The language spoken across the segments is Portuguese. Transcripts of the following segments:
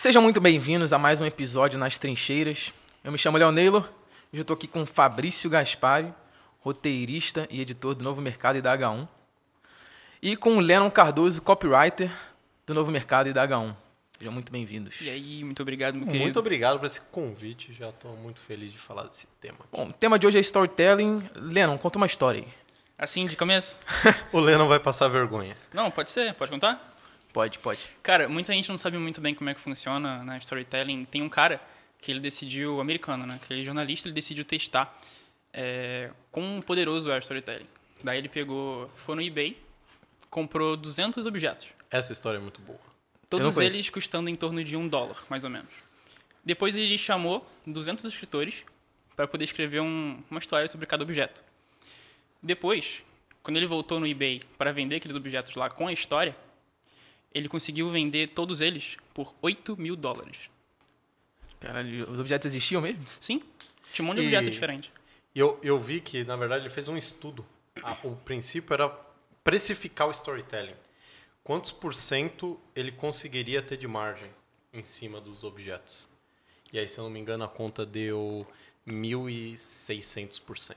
Sejam muito bem-vindos a mais um episódio nas Trincheiras. Eu me chamo Leonelo, hoje eu estou aqui com Fabrício Gaspari, roteirista e editor do Novo Mercado e da H1. E com o Lennon Cardoso, copywriter do Novo Mercado e da H1. Sejam muito bem-vindos. E aí, muito obrigado, meu querido. Muito obrigado por esse convite, já estou muito feliz de falar desse tema. aqui. Bom, o tema de hoje é storytelling. Lennon, conta uma história aí. Assim, de começo? O Lennon vai passar vergonha. Não, pode ser, pode contar? Pode, pode. Cara, muita gente não sabe muito bem como é que funciona na storytelling. Tem um cara que ele decidiu, americano, né? Aquele jornalista, ele decidiu testar é, quão poderoso é o storytelling. Daí ele pegou, foi no eBay, comprou 200 objetos. Essa história é muito boa. Todos eles custando em torno de um dólar, mais ou menos. Depois ele chamou 200 escritores para poder escrever um- uma história sobre cada objeto. Depois, quando ele voltou no eBay para vender aqueles objetos lá com a história, ele conseguiu vender todos eles por 8 mil dólares. Caralho, os objetos existiam mesmo? Sim, tinha um monte de E- objeto diferente. E eu, eu vi que, na verdade, ele fez um estudo. A- o princípio era precificar o storytelling. Quantos por cento ele conseguiria ter de margem em cima dos objetos? E aí, se eu não me engano, a conta deu 1.600%.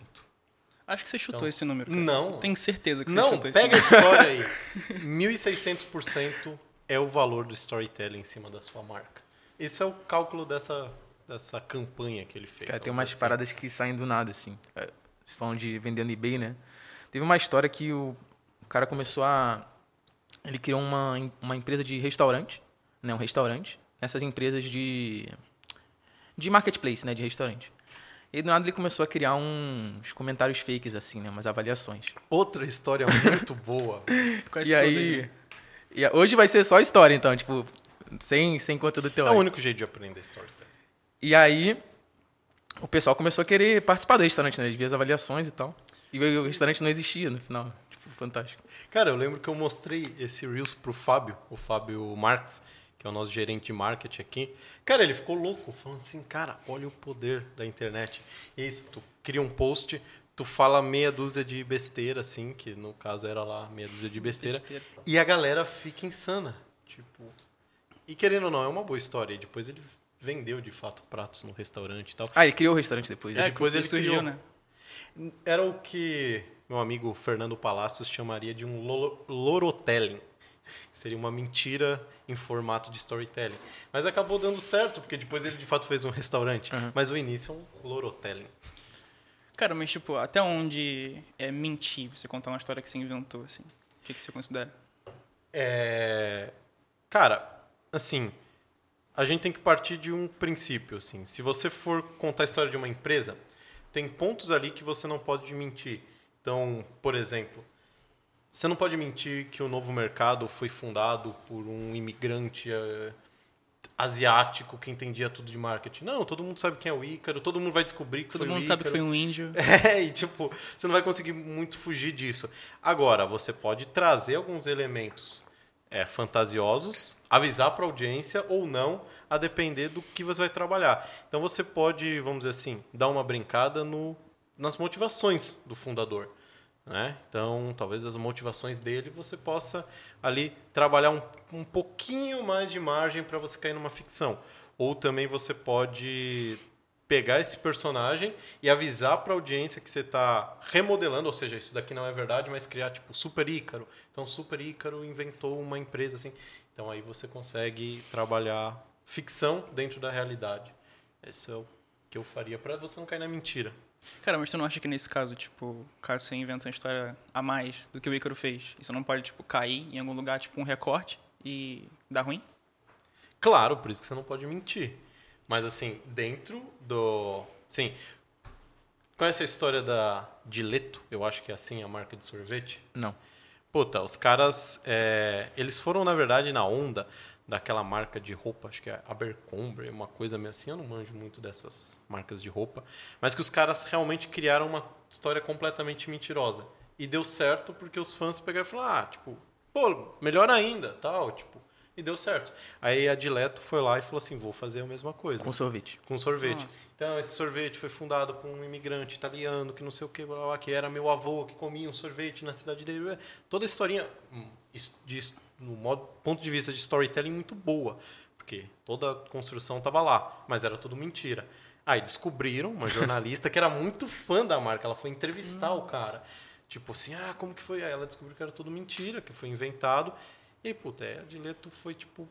Acho que você chutou Então, esse número. cara. não. Tenho certeza que você Não, chutou esse pega a número. história aí. 1.600% é o valor do storytelling em cima da sua marca. Esse é o cálculo dessa, dessa campanha que ele fez. Cara, tem umas assim. paradas que saem do nada, assim. É, Vocês falam de vendendo eBay, né? Teve uma história que o, cara começou a. Ele criou uma, uma empresa de restaurante, né? Um restaurante. Nessas empresas de. De marketplace, né? De restaurante. E do nada ele começou a criar uns comentários fakes, assim, né? Umas avaliações. Outra história muito boa. E aí. e hoje vai ser só história, então, tipo, sem, sem conteúdo É o único jeito de aprender storytelling. E aí, o pessoal começou a querer participar do restaurante, né? Eles viam as avaliações e tal. E o o restaurante não existia no final. Tipo, fantástico. Cara, eu lembro que eu mostrei esse Reels pro Fábio, o Fábio Marques, que é o nosso gerente de marketing aqui. Cara, ele ficou louco, falando assim, cara, olha o poder da internet. Isso, tu cria um post, tu fala meia dúzia de besteira, assim, que no caso era lá meia dúzia de besteira, Besteira. e a galera fica insana. Tipo. E querendo ou não, é uma boa história. E depois ele vendeu de fato pratos no restaurante e tal. Ah, ele criou o restaurante depois. É, né? depois ele surgiu, criou. né? Era o que meu amigo Fernando Palacios chamaria de um lorotelling. Seria uma mentira em formato de storytelling. Mas acabou dando certo, porque depois ele de fato fez um restaurante. Mas o início é um lorotelling. Cara, mas tipo, até onde é mentir você contar uma história que você inventou, assim? O que, que você considera? É... Cara, assim, a gente tem que partir de um princípio, assim. Se você for contar a história de uma empresa, tem pontos ali que você não pode mentir. Então, por exemplo, você não pode mentir que o novo mercado foi fundado por um imigrante eh, asiático que entendia tudo de marketing. Não, todo mundo sabe quem é o Ícaro, todo mundo vai descobrir que Todo foi o mundo sabe que foi um índio. É, e tipo, você não vai conseguir muito fugir disso. Agora, você pode trazer alguns elementos é, fantasiosos, avisar para a audiência ou não, a depender do que você vai trabalhar. Então você pode, vamos dizer assim, dar uma brincada no, nas motivações do fundador. Né? Então, talvez as motivações dele você possa ali trabalhar um, um pouquinho mais de margem para você cair numa ficção. Ou também você pode pegar esse personagem e avisar para a audiência que você está remodelando, ou seja, isso daqui não é verdade, mas criar tipo Super Ícaro. Então, Super Ícaro inventou uma empresa assim. Então, aí você consegue trabalhar ficção dentro da realidade. Esse é o que eu faria para você não cair na mentira. Cara, mas tu não acha que nesse caso, tipo, caso você inventa uma história a mais do que o Ícaro fez, isso não pode, tipo, cair em algum lugar, tipo, um recorte e dar ruim? Claro, por isso que você não pode mentir. Mas assim, dentro do. Sim. Conhece a história da Dileto? Eu acho que é assim a marca de sorvete. Não. Puta, os caras. é, eles foram, na verdade, na onda daquela marca de roupa, acho que é Abercrombie, uma coisa meio assim. Eu não manjo muito dessas marcas de roupa. Mas que os caras realmente criaram uma história completamente mentirosa. E deu certo porque os fãs pegaram e falaram: ah, tipo, pô, melhor ainda, tal, tipo. E deu certo. Aí a Dileto foi lá e falou assim: vou fazer a mesma coisa. Com sorvete. Com sorvete. Nossa. Então, esse sorvete foi fundado por um imigrante italiano que não sei o que, blá, blá, blá, que era meu avô, que comia um sorvete na cidade dele. Toda a historinha, hum, de, no modo, ponto de vista de storytelling, muito boa. porque toda a construção estava lá, mas era tudo mentira. Aí descobriram uma jornalista que era muito fã da marca, ela foi entrevistar Nossa. o cara. Tipo assim, ah, como que foi? Aí ela descobriu que era tudo mentira, que foi inventado. E aí, puta, é, a Dileto foi tipo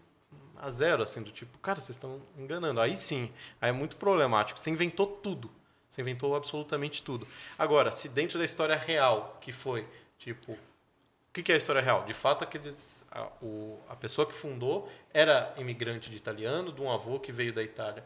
a zero, assim, do tipo, cara, vocês estão enganando. Aí sim, aí é muito problemático. Você inventou tudo. Você inventou absolutamente tudo. Agora, se dentro da história real, que foi, tipo, o que, que é a história real? De fato, aqueles, a, o, a pessoa que fundou era imigrante de italiano, de um avô que veio da Itália.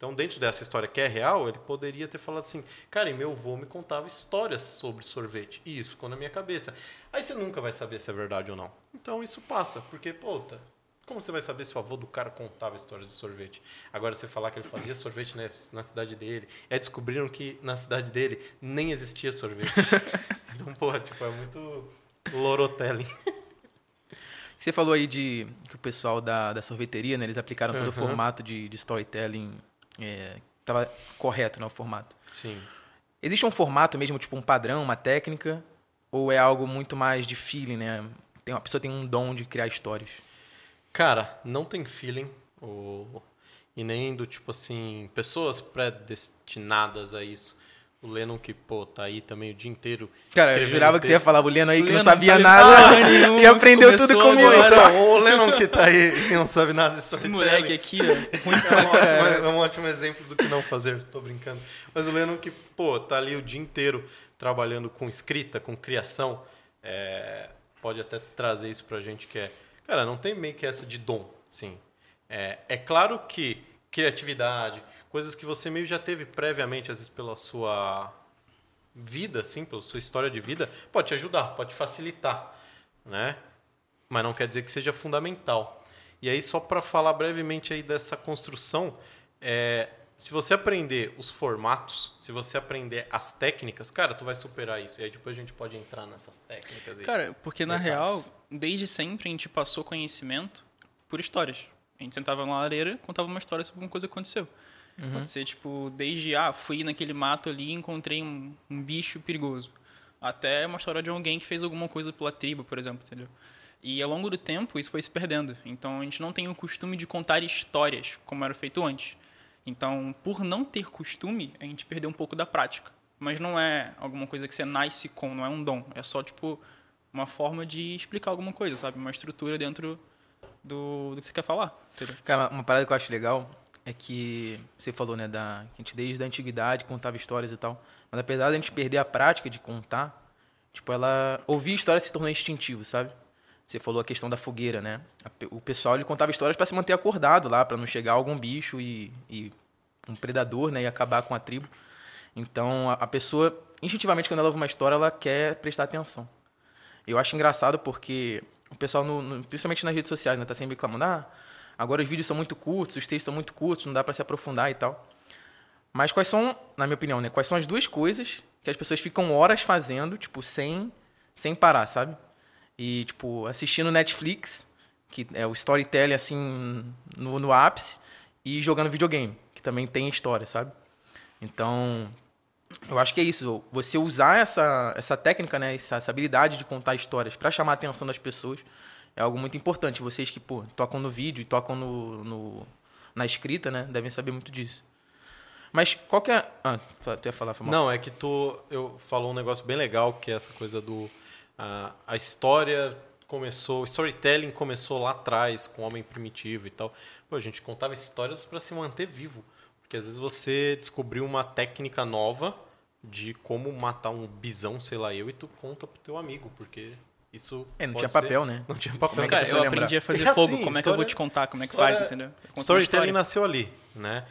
Então, dentro dessa história que é real, ele poderia ter falado assim: cara, e meu avô me contava histórias sobre sorvete. E isso ficou na minha cabeça. Aí você nunca vai saber se é verdade ou não. Então, isso passa, porque, puta, como você vai saber se o avô do cara contava histórias de sorvete? Agora, você falar que ele fazia sorvete na cidade dele, é descobriram que na cidade dele nem existia sorvete. então, porra, tipo, é muito lorotelling. Você falou aí de que o pessoal da, da sorveteria, né, eles aplicaram todo uhum. o formato de, de storytelling estava é, correto, né, o formato. Sim. Existe um formato mesmo, tipo um padrão, uma técnica, ou é algo muito mais de feeling, né? Tem uma pessoa tem um dom de criar histórias. Cara, não tem feeling ou e nem do tipo assim pessoas predestinadas a isso. O Lennon que, pô, tá aí também o dia inteiro. Cara, eu jurava que você ia falar o Lennon aí que não sabia nada e aprendeu tudo comigo. Então, o Lennon que tá aí e não sabe nada de Esse moleque aqui, ó. É, um ótimo, é um ótimo exemplo do que não fazer. Tô brincando. Mas o Lennon que, pô, tá ali o dia inteiro trabalhando com escrita, com criação, é, pode até trazer isso pra gente que é... Cara, não tem meio que essa de dom, sim. É, é claro que criatividade coisas que você meio já teve previamente, às vezes pela sua vida, assim, pela sua história de vida, pode te ajudar, pode facilitar, né? Mas não quer dizer que seja fundamental. E aí, só para falar brevemente aí dessa construção, é, se você aprender os formatos, se você aprender as técnicas, cara, tu vai superar isso. E aí depois a gente pode entrar nessas técnicas. Cara, porque na real, desde sempre a gente passou conhecimento por histórias. A gente sentava na lareira, contava uma história sobre uma coisa que aconteceu. Uhum. Pode ser, tipo, desde, ah, fui naquele mato ali e encontrei um, um, bicho perigoso. Até uma história de alguém que fez alguma coisa pela tribo, por exemplo, entendeu? E ao longo do tempo isso foi se perdendo. Então a gente não tem o costume de contar histórias como era feito antes. Então, por não ter costume, a gente perdeu um pouco da prática. Mas não é alguma coisa que você nasce com, não é um dom. É só, tipo, uma forma de explicar alguma coisa, sabe? Uma estrutura dentro do, do que você quer falar. Entendeu? Cara, uma parada que eu acho legal é que você falou, né, da a gente desde a antiguidade contava histórias e tal. Mas apesar da gente perder a prática de contar, tipo, ela ouvir histórias se tornou instintivo, sabe? Você falou a questão da fogueira, né? O pessoal ele contava histórias para se manter acordado lá, para não chegar algum bicho e, e, um predador, né, e acabar com a tribo. Então, a, a pessoa instintivamente quando ela ouve uma história, ela quer prestar atenção. Eu acho engraçado porque o pessoal, no, no, principalmente nas redes sociais, né, tá sempre reclamando, ah, Agora os vídeos são muito curtos, os textos são muito curtos, não dá para se aprofundar e tal. Mas quais são, na minha opinião, né, quais são as duas coisas que as pessoas ficam horas fazendo, tipo, sem sem parar, sabe? E tipo, assistindo Netflix, que é o storytelling assim no, no ápice, e jogando videogame, que também tem história, sabe? Então, eu acho que é isso. Você usar essa, essa técnica, né, essa, essa habilidade de contar histórias para chamar a atenção das pessoas, é algo muito importante. Vocês que pô, tocam no vídeo e tocam no, no, na escrita, né, devem saber muito disso. Mas qual que é. Ah, tu ia falar. Não, é que tu eu falou um negócio bem legal, que é essa coisa do. A, a história começou. O storytelling começou lá atrás, com o homem primitivo e tal. Pô, a gente contava histórias para se manter vivo. Porque às vezes você descobriu uma técnica nova de como matar um bisão, sei lá eu, e tu conta pro teu amigo, porque isso. É, não tinha papel, né? Não tinha papel. Cara, eu aprendi a fazer é fogo. Assim, como é que eu vou te contar como é que faz, entendeu? Storytelling nasceu ali, né?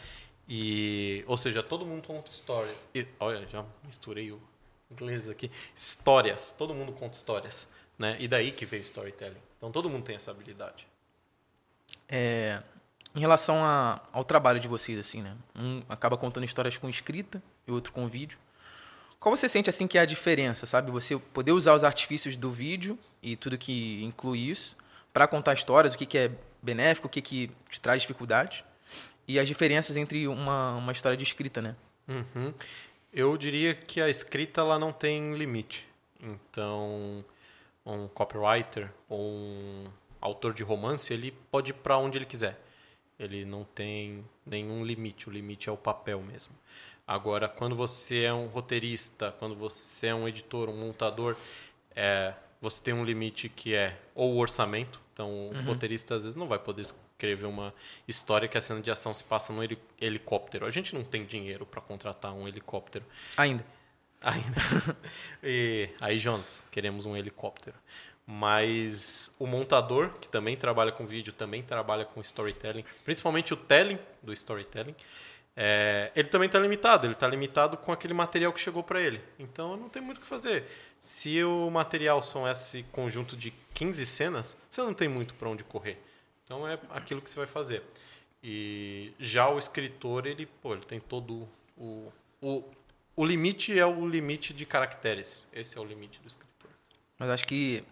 E, ou seja, todo mundo conta história. E, olha, já misturei o inglês aqui. Histórias. Todo mundo conta histórias, né? E daí que veio o storytelling. Então todo mundo tem essa habilidade. É, em relação a, ao trabalho de vocês, assim, né? Um acaba contando histórias com escrita e outro com vídeo. Qual você sente assim que é a diferença, sabe? Você poder usar os artifícios do vídeo e tudo que inclui isso para contar histórias, o que, que é benéfico, o que, que te traz dificuldade e as diferenças entre uma, uma história de escrita, né? Uhum. Eu diria que a escrita ela não tem limite. Então, um copywriter ou um autor de romance ele pode ir para onde ele quiser. Ele não tem nenhum limite. O limite é o papel mesmo. Agora, quando você é um roteirista, quando você é um editor, um montador, é, você tem um limite que é ou o orçamento. Então, o roteirista às vezes não vai poder escrever uma história que a cena de ação se passa num heli- helicóptero. A gente não tem dinheiro para contratar um helicóptero. Ainda. Ainda. e aí, Jonas, queremos um helicóptero. Mas o montador, que também trabalha com vídeo, também trabalha com storytelling, principalmente o telling do storytelling, é, ele também está limitado. Ele está limitado com aquele material que chegou para ele. Então, não tem muito o que fazer. Se o material são esse conjunto de 15 cenas, você não tem muito para onde correr. Então, é aquilo que você vai fazer. E já o escritor, ele, pô, ele tem todo o, o, o limite é o limite de caracteres. Esse é o limite do escritor. Mas acho que.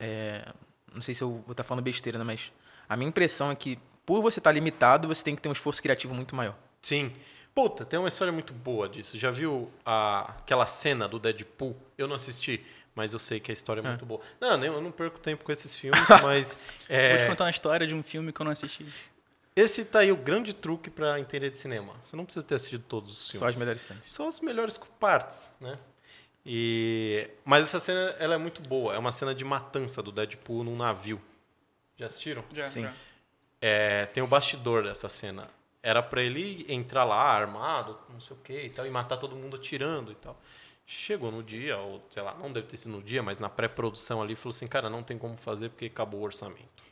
é, não sei se eu vou estar falando besteira, né? Mas a minha impressão é que, por você estar limitado, você tem que ter um esforço criativo muito maior. Sim. Puta, tem uma história muito boa disso. Já viu a, aquela cena do Deadpool? Eu não assisti, mas eu sei que a história é muito boa. Não, nem- eu não perco tempo com esses filmes, mas. é, Vou te contar uma história de um filme que eu não assisti. esse tá aí o grande truque pra entender de cinema. Você não precisa ter assistido todos os filmes. Só as melhores cenas. São as melhores partes, né? E mas essa cena ela é muito boa. É uma cena de matança do Deadpool num navio. Já assistiram? Já, Sim. já. É, tem o bastidor dessa cena. Era pra ele entrar lá armado, não sei o que e tal, e matar todo mundo atirando e tal. Chegou no dia, ou sei lá, não deve ter sido no dia, mas na pré-produção ali, falou assim: cara, não tem como fazer porque acabou o orçamento.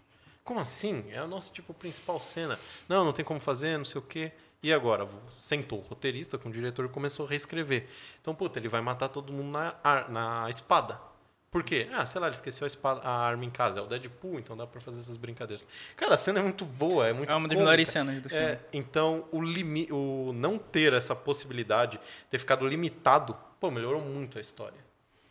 Como assim? É o nosso tipo principal cena. Não, não tem como fazer, não sei o quê. E agora? Sentou o roteirista com o diretor e começou a reescrever. Então, puta, ele vai matar todo mundo na, na espada. Por quê? Ah, sei lá, ele esqueceu a, espada, a arma em casa. É o Deadpool, então dá pra fazer essas brincadeiras. Cara, a cena é muito boa, é muito É uma das melhores cenas do filme. É, então, o, limi o não ter essa possibilidade, ter ficado limitado, pô, melhorou muito a história.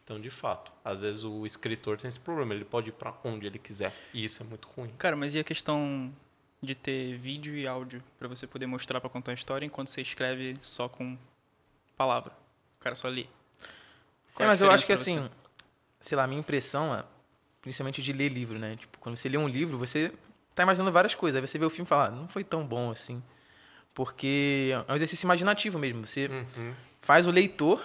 Então, de fato, às vezes o escritor tem esse problema, ele pode ir pra onde ele quiser. E isso é muito ruim. Cara, mas e a questão de ter vídeo e áudio pra você poder mostrar pra contar a história enquanto você escreve só com palavra? O cara só lê. É, a mas eu acho que assim, sei lá, a minha impressão é, principalmente de ler livro, né? Tipo, quando você lê um livro, você tá imaginando várias coisas. Aí você vê o filme e fala, ah, não foi tão bom assim. Porque é um exercício imaginativo mesmo. Você Uhum. faz o leitor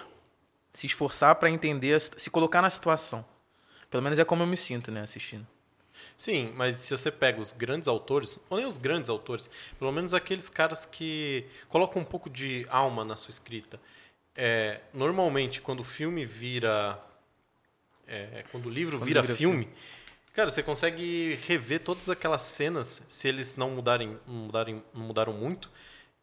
se esforçar pra entender, se colocar na situação. Pelo menos é como eu me sinto, né, assistindo. Sim, mas se você pega os grandes autores, ou nem os grandes autores, pelo menos aqueles caras que colocam um pouco de alma na sua escrita. É, normalmente, quando o filme vira. É, quando o livro Quando vira, vira filme, cara, você consegue rever todas aquelas cenas, se eles não mudarem, mudarem, não mudaram muito,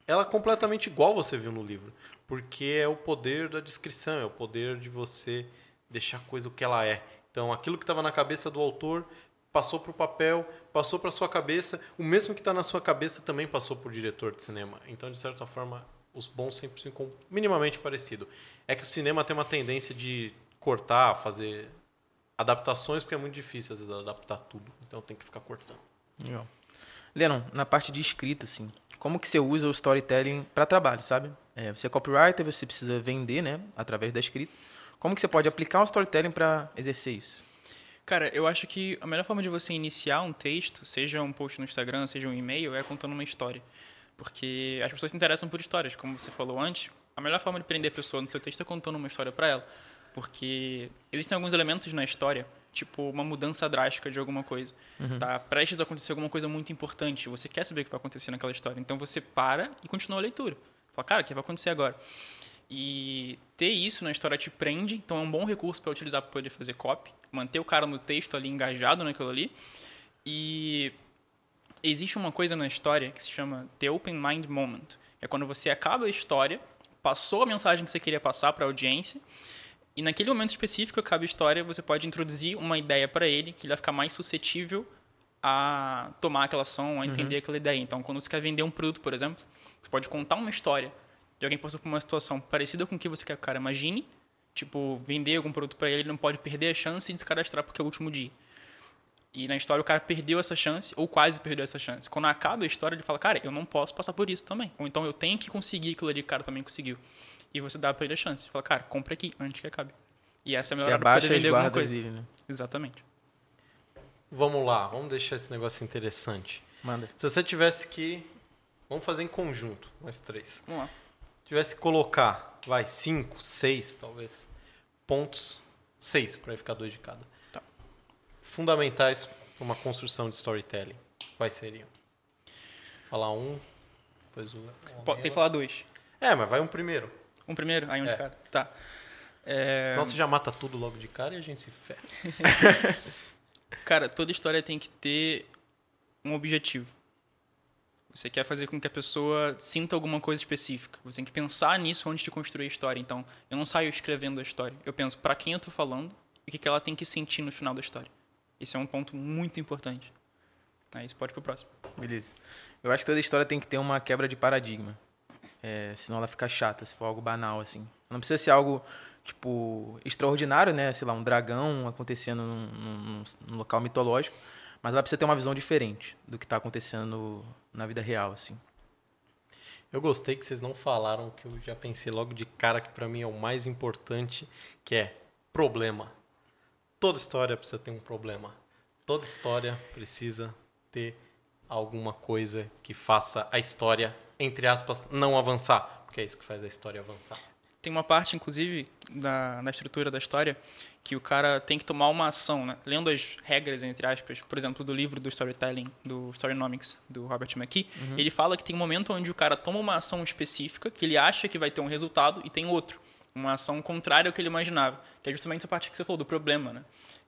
ela é completamente igual você viu no livro. Porque é o poder da descrição, é o poder de você deixar a coisa o que ela é. Então, aquilo que estava na cabeça do autor passou para o papel, passou para sua cabeça. O mesmo que está na sua cabeça também passou para o diretor de cinema. Então, de certa forma, os bons sempre ficam minimamente parecidos. É que o cinema tem uma tendência de cortar, fazer adaptações, porque é muito difícil às vezes adaptar tudo. Então, tem que ficar cortando. Legal. Lennon, na parte de escrita, assim, como que você usa o storytelling para trabalho, sabe? É, você é copywriter, você precisa vender, né, através da escrita. Como que você pode aplicar o storytelling para exercer isso? Cara, eu acho que a melhor forma de você iniciar um texto, seja um post no Instagram, seja um e-mail, é contando uma história. Porque as pessoas se interessam por histórias, como você falou antes. A melhor forma de prender a pessoa no seu texto é contando uma história para ela. Porque existem alguns elementos na história, tipo uma mudança drástica de alguma coisa. Tá prestes a acontecer alguma coisa muito importante. Você quer saber o que vai acontecer naquela história. Então você para e continua a leitura. Fala, cara, o que vai acontecer agora? E ter isso na história te prende, então é um bom recurso para utilizar para poder fazer copy, manter o cara no texto ali engajado naquilo ali. E existe uma coisa na história que se chama The Open Mind Moment. É quando você acaba a história, passou a mensagem que você queria passar para a audiência, e naquele momento específico, acaba a história, você pode introduzir uma ideia para ele que ele vai ficar mais suscetível a tomar aquela ação, a entender aquela ideia. Então, quando você quer vender um produto, por exemplo, você pode contar uma história de alguém que passou por uma situação parecida com o que você quer que o cara imagine, tipo, vender algum produto para ele, ele não pode perder a chance de se cadastrar porque é o último dia. E na história o cara perdeu essa chance, ou quase perdeu essa chance. Quando acaba a história, ele fala, cara, eu não posso passar por isso também. Ou então eu tenho que conseguir aquilo ali que o cara também conseguiu. E você dá pra ele a chance. Fala, cara, compra aqui antes que acabe. E essa é a melhor hora as vender alguma coisa. né? Exatamente. Vamos lá, vamos deixar esse negócio interessante. Manda. Se você tivesse que Vamos fazer em conjunto, nós três. Vamos lá. tivesse que colocar, vai, cinco, seis, talvez, pontos, seis, para ficar dois de cada. Tá. Fundamentais para uma construção de storytelling. Quais seriam? Falar um, depois o. tem que falar dois. É, mas vai um primeiro. Um primeiro, aí um É. de cada. Tá. É, você já mata tudo logo de cara e a gente se ferra. Cara, toda história tem que ter um objetivo. Você quer fazer com que a pessoa sinta alguma coisa específica. Você tem que pensar nisso antes de construir a história. Então, eu não saio escrevendo a história. Eu penso para quem eu tô falando e o que que ela tem que sentir no final da história. Esse é um ponto muito importante. Aí você pode ir pro próximo. Beleza. Eu acho que toda história tem que ter uma quebra de paradigma. É, senão ela fica chata, se for algo banal, assim. Não precisa ser algo, tipo, extraordinário, né? Sei lá, um dragão acontecendo num, num- num local mitológico. Mas ela precisa ter uma visão diferente do que está acontecendo na vida real, assim. Eu gostei que vocês não falaram que eu já pensei logo de cara que para mim é o mais importante, que é problema. Toda história precisa ter um problema. Toda história precisa ter alguma coisa que faça a história, entre aspas, não avançar, porque é isso que faz a história avançar. Tem uma parte, inclusive, da, na estrutura da história, que o cara tem que tomar uma ação, né? Lendo as regras, entre aspas, por exemplo, do livro do Storytelling, do Storynomics, do Robert McKee, ele fala que tem um momento onde o cara toma uma ação específica, que ele acha que vai ter um resultado, e tem outro. Uma ação contrária ao que ele imaginava. Que é justamente essa parte que você falou, do problema, né?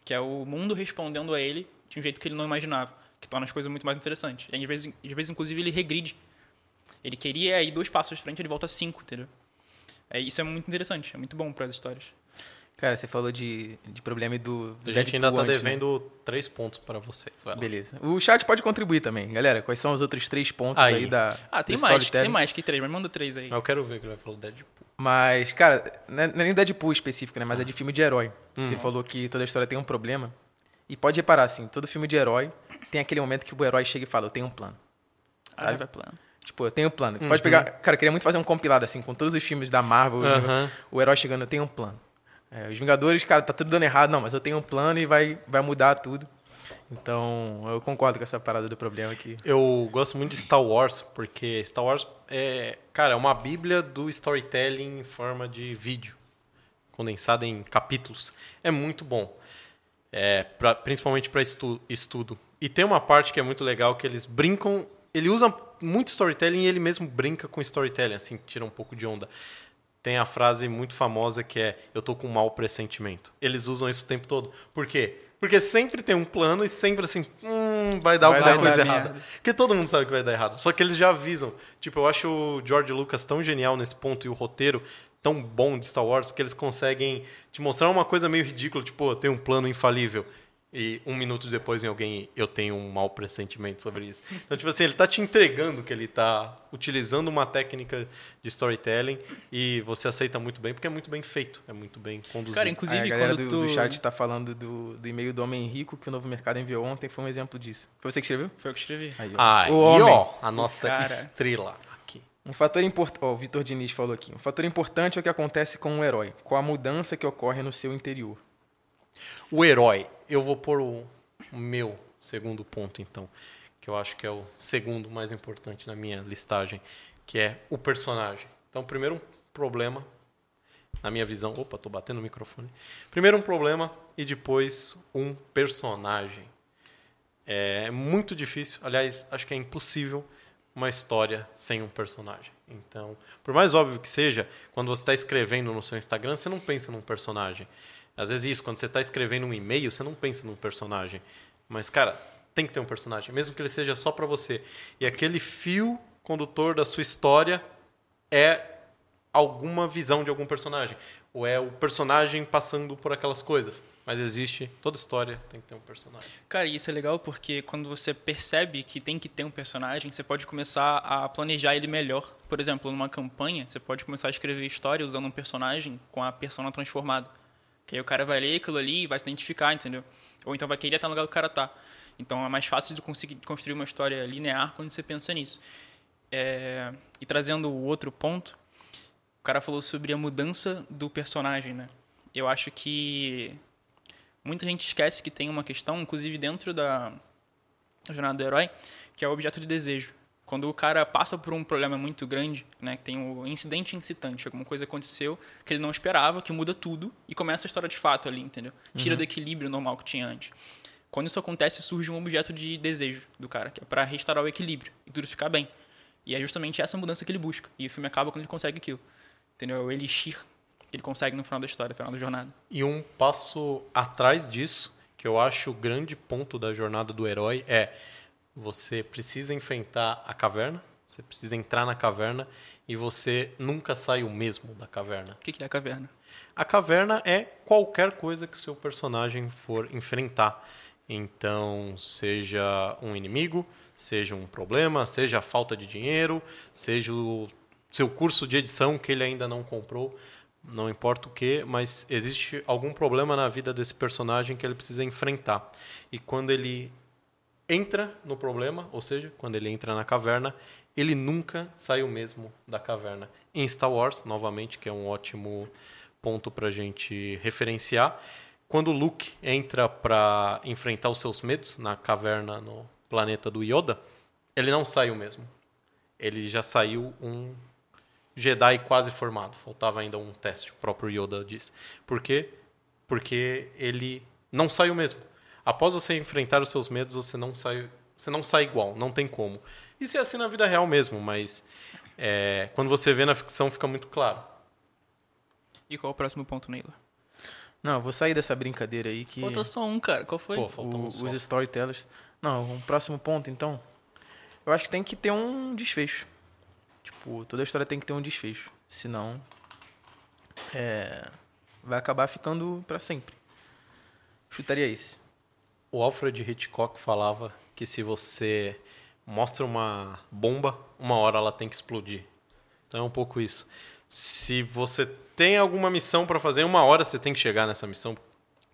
Que é o mundo respondendo a ele de um jeito que ele não imaginava. Que torna as coisas muito mais interessantes. E às vezes, às vezes inclusive, ele regride. Ele queria ir dois passos à frente, ele volta cinco, entendeu? É, isso é muito interessante, é muito bom para as histórias. Cara, você falou de, de problema e do. A gente ainda tá antes, né? devendo três pontos para vocês. Beleza. O chat pode contribuir também. Galera, quais são os outros três pontos aí, Aí. da. Ah, tem mais, tem mais que três, mas manda três aí. Eu quero ver o que ele vai falar do Deadpool. Mas, cara, não é é nem Deadpool específico, né? Mas é de filme de herói. Uhum. Você falou que toda história tem um problema. E pode reparar, assim, todo filme de herói tem aquele momento que o herói chega e fala, eu tenho um plano. Ah, Sabe? vai plano. Tipo, eu tenho um plano. Você pode pegar... Cara, eu queria muito fazer um compilado, assim, com todos os filmes da Marvel. Uhum. O herói chegando, eu tenho um plano. É, os Vingadores, cara, tá tudo dando errado. Não, mas eu tenho um plano e vai, vai mudar tudo. Então, eu concordo com essa parada do problema aqui. Eu gosto muito de Star Wars, porque Star Wars é, cara, é uma bíblia do storytelling em forma de vídeo, condensada em capítulos. É muito bom, é, pra- principalmente para estu, estudo. E tem uma parte que é muito legal que eles brincam. Ele usa muito storytelling e ele mesmo brinca com storytelling, assim, tira um pouco de onda. Tem a frase muito famosa que é: Eu tô com um mau pressentimento. Eles usam isso o tempo todo. Por quê? Porque sempre tem um plano e sempre assim, hum, vai dar Vai alguma dar coisa merda. errada. Porque todo mundo sabe que vai dar errado. Só que eles já avisam. Tipo, eu acho o George Lucas tão genial nesse ponto e o roteiro tão bom de Star Wars que eles conseguem te mostrar uma coisa meio ridícula, tipo, tenho um plano infalível. E um minuto depois em alguém, eu tenho um mau pressentimento sobre isso. Então, tipo assim, ele tá te entregando que ele tá utilizando uma técnica de storytelling e você aceita muito bem, porque é muito bem feito, é muito bem conduzido. Cara, Aí inclusive, a galera quando do, tu... do chat tá falando do, do e-mail do Homem Rico que o Novo Mercado enviou ontem, foi um exemplo disso. Foi você que escreveu? Foi eu que escrevi. Aí, ó. Aí, o homem. ó, a nossa cara. estrela aqui. Um fator importante. Ó, o Vitor Diniz falou aqui. Um fator importante é o que acontece com um herói, com a mudança que ocorre no seu interior. O herói. Eu vou pôr o meu segundo ponto, então. Que eu acho que é o segundo mais importante na minha listagem. Que é o personagem. Então, primeiro um problema. Na minha visão. Opa, tô batendo no microfone. Primeiro um problema e depois um personagem. É muito difícil. Aliás, acho que é impossível uma história sem um personagem. Então, por mais óbvio que seja, quando você está escrevendo no seu Instagram, você não pensa num personagem. Às vezes isso, quando você está escrevendo um e-mail, você não pensa num personagem. Mas, cara, tem que ter um personagem, mesmo que ele seja só para você. E aquele fio condutor da sua história é alguma visão de algum personagem. Ou é o personagem passando por aquelas coisas. Mas existe, toda história tem que ter um personagem. Cara, isso é legal porque quando você percebe que tem que ter um personagem, você pode começar a planejar ele melhor. Por exemplo, numa campanha, você pode começar a escrever história usando um personagem com a persona transformada. Que aí o cara vai ler aquilo ali e vai se identificar, entendeu? Ou então vai querer estar no lugar que o cara tá. Então é mais fácil de conseguir construir uma história linear quando você pensa nisso. É, E trazendo o outro ponto, o cara falou sobre a mudança do personagem, né? Eu acho que muita gente esquece que tem uma questão, inclusive dentro da jornada do herói, que é o objeto de desejo. Quando o cara passa por um problema muito grande, né, que tem o incidente incitante, alguma coisa aconteceu que ele não esperava, que muda tudo e começa a história de fato ali, entendeu? Tira do equilíbrio normal que tinha antes. Quando isso acontece, surge um objeto de desejo do cara, que é para restaurar o equilíbrio e tudo ficar bem. E é justamente essa mudança que ele busca. E o filme acaba quando ele consegue aquilo. Entendeu? É o elixir que ele consegue no final da história, no final da jornada. E um passo atrás disso, que eu acho o grande ponto da jornada do herói, é você precisa enfrentar a caverna, você precisa entrar na caverna e você nunca sai o mesmo da caverna. O que que é a caverna? A caverna é qualquer coisa que o seu personagem for enfrentar. Então, seja um inimigo, seja um problema, seja a falta de dinheiro, seja o seu curso de edição que ele ainda não comprou, não importa o que, mas existe algum problema na vida desse personagem que ele precisa enfrentar. E quando ele entra no problema, ou seja, quando ele entra na caverna, ele nunca sai o mesmo da caverna. Em Star Wars, novamente, que é um ótimo ponto para a gente referenciar, quando Luke entra para enfrentar os seus medos na caverna no planeta do Yoda, ele não sai o mesmo. Ele já saiu um Jedi quase formado. Faltava ainda um teste, o próprio Yoda diz. Por quê? Porque ele não sai o mesmo. Após você enfrentar os seus medos, você não sai, você não sai igual, não tem como. Isso é assim na vida real mesmo, mas é, quando você vê na ficção fica muito claro. E qual é o próximo ponto, Neila? Não, eu vou sair dessa brincadeira aí que Falta só um, cara. Qual foi? Pô, faltou um o- só. os storytellers. Não, um próximo ponto, então. Eu acho que tem que ter um desfecho. Tipo, toda história tem que ter um desfecho. Senão. É, vai acabar ficando pra sempre. Chutaria esse. O Alfred Hitchcock falava que se você mostra uma bomba, uma hora ela tem que explodir. Então é um pouco isso. Se você tem alguma missão para fazer, uma hora você tem que chegar nessa missão,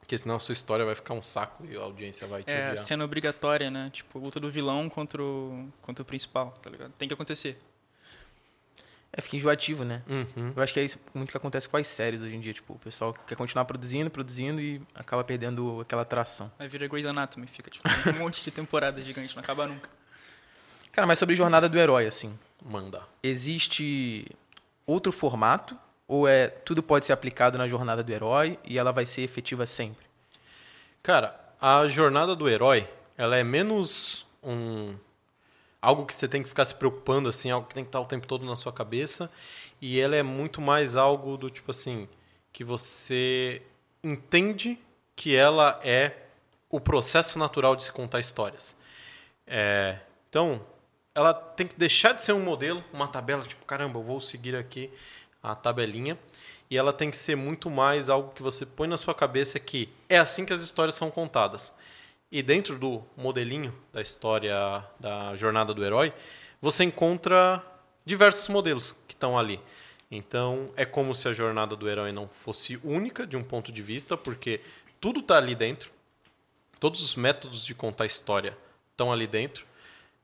porque senão a sua história vai ficar um saco e a audiência vai te É, odiar. cena obrigatória, né? Tipo, luta do vilão contra o, contra o principal, tá ligado? Tem que acontecer. É, fica enjoativo, né? Uhum. Eu acho que é isso muito que acontece com as séries hoje em dia. Tipo, o pessoal quer continuar produzindo, produzindo e acaba perdendo aquela atração. Aí vira Grey's Anatomy, fica tipo um monte de temporada gigante, não acaba nunca. Cara, mas sobre jornada do herói, assim. Manda. existe outro formato ou é tudo pode ser aplicado na jornada do herói e ela vai ser efetiva sempre? Cara, a jornada do herói, ela é menos um algo que você tem que ficar se preocupando assim, algo que tem que estar o tempo todo na sua cabeça, e ela é muito mais algo do tipo assim, que você entende que ela é o processo natural de se contar histórias. É, então, ela tem que deixar de ser um modelo, uma tabela, tipo, caramba, eu vou seguir aqui a tabelinha, e ela tem que ser muito mais algo que você põe na sua cabeça que é assim que as histórias são contadas. E dentro do modelinho da história da jornada do herói, você encontra diversos modelos que estão ali. Então, é como se a jornada do herói não fosse única de um ponto de vista, porque tudo está ali dentro. Todos os métodos de contar história estão ali dentro,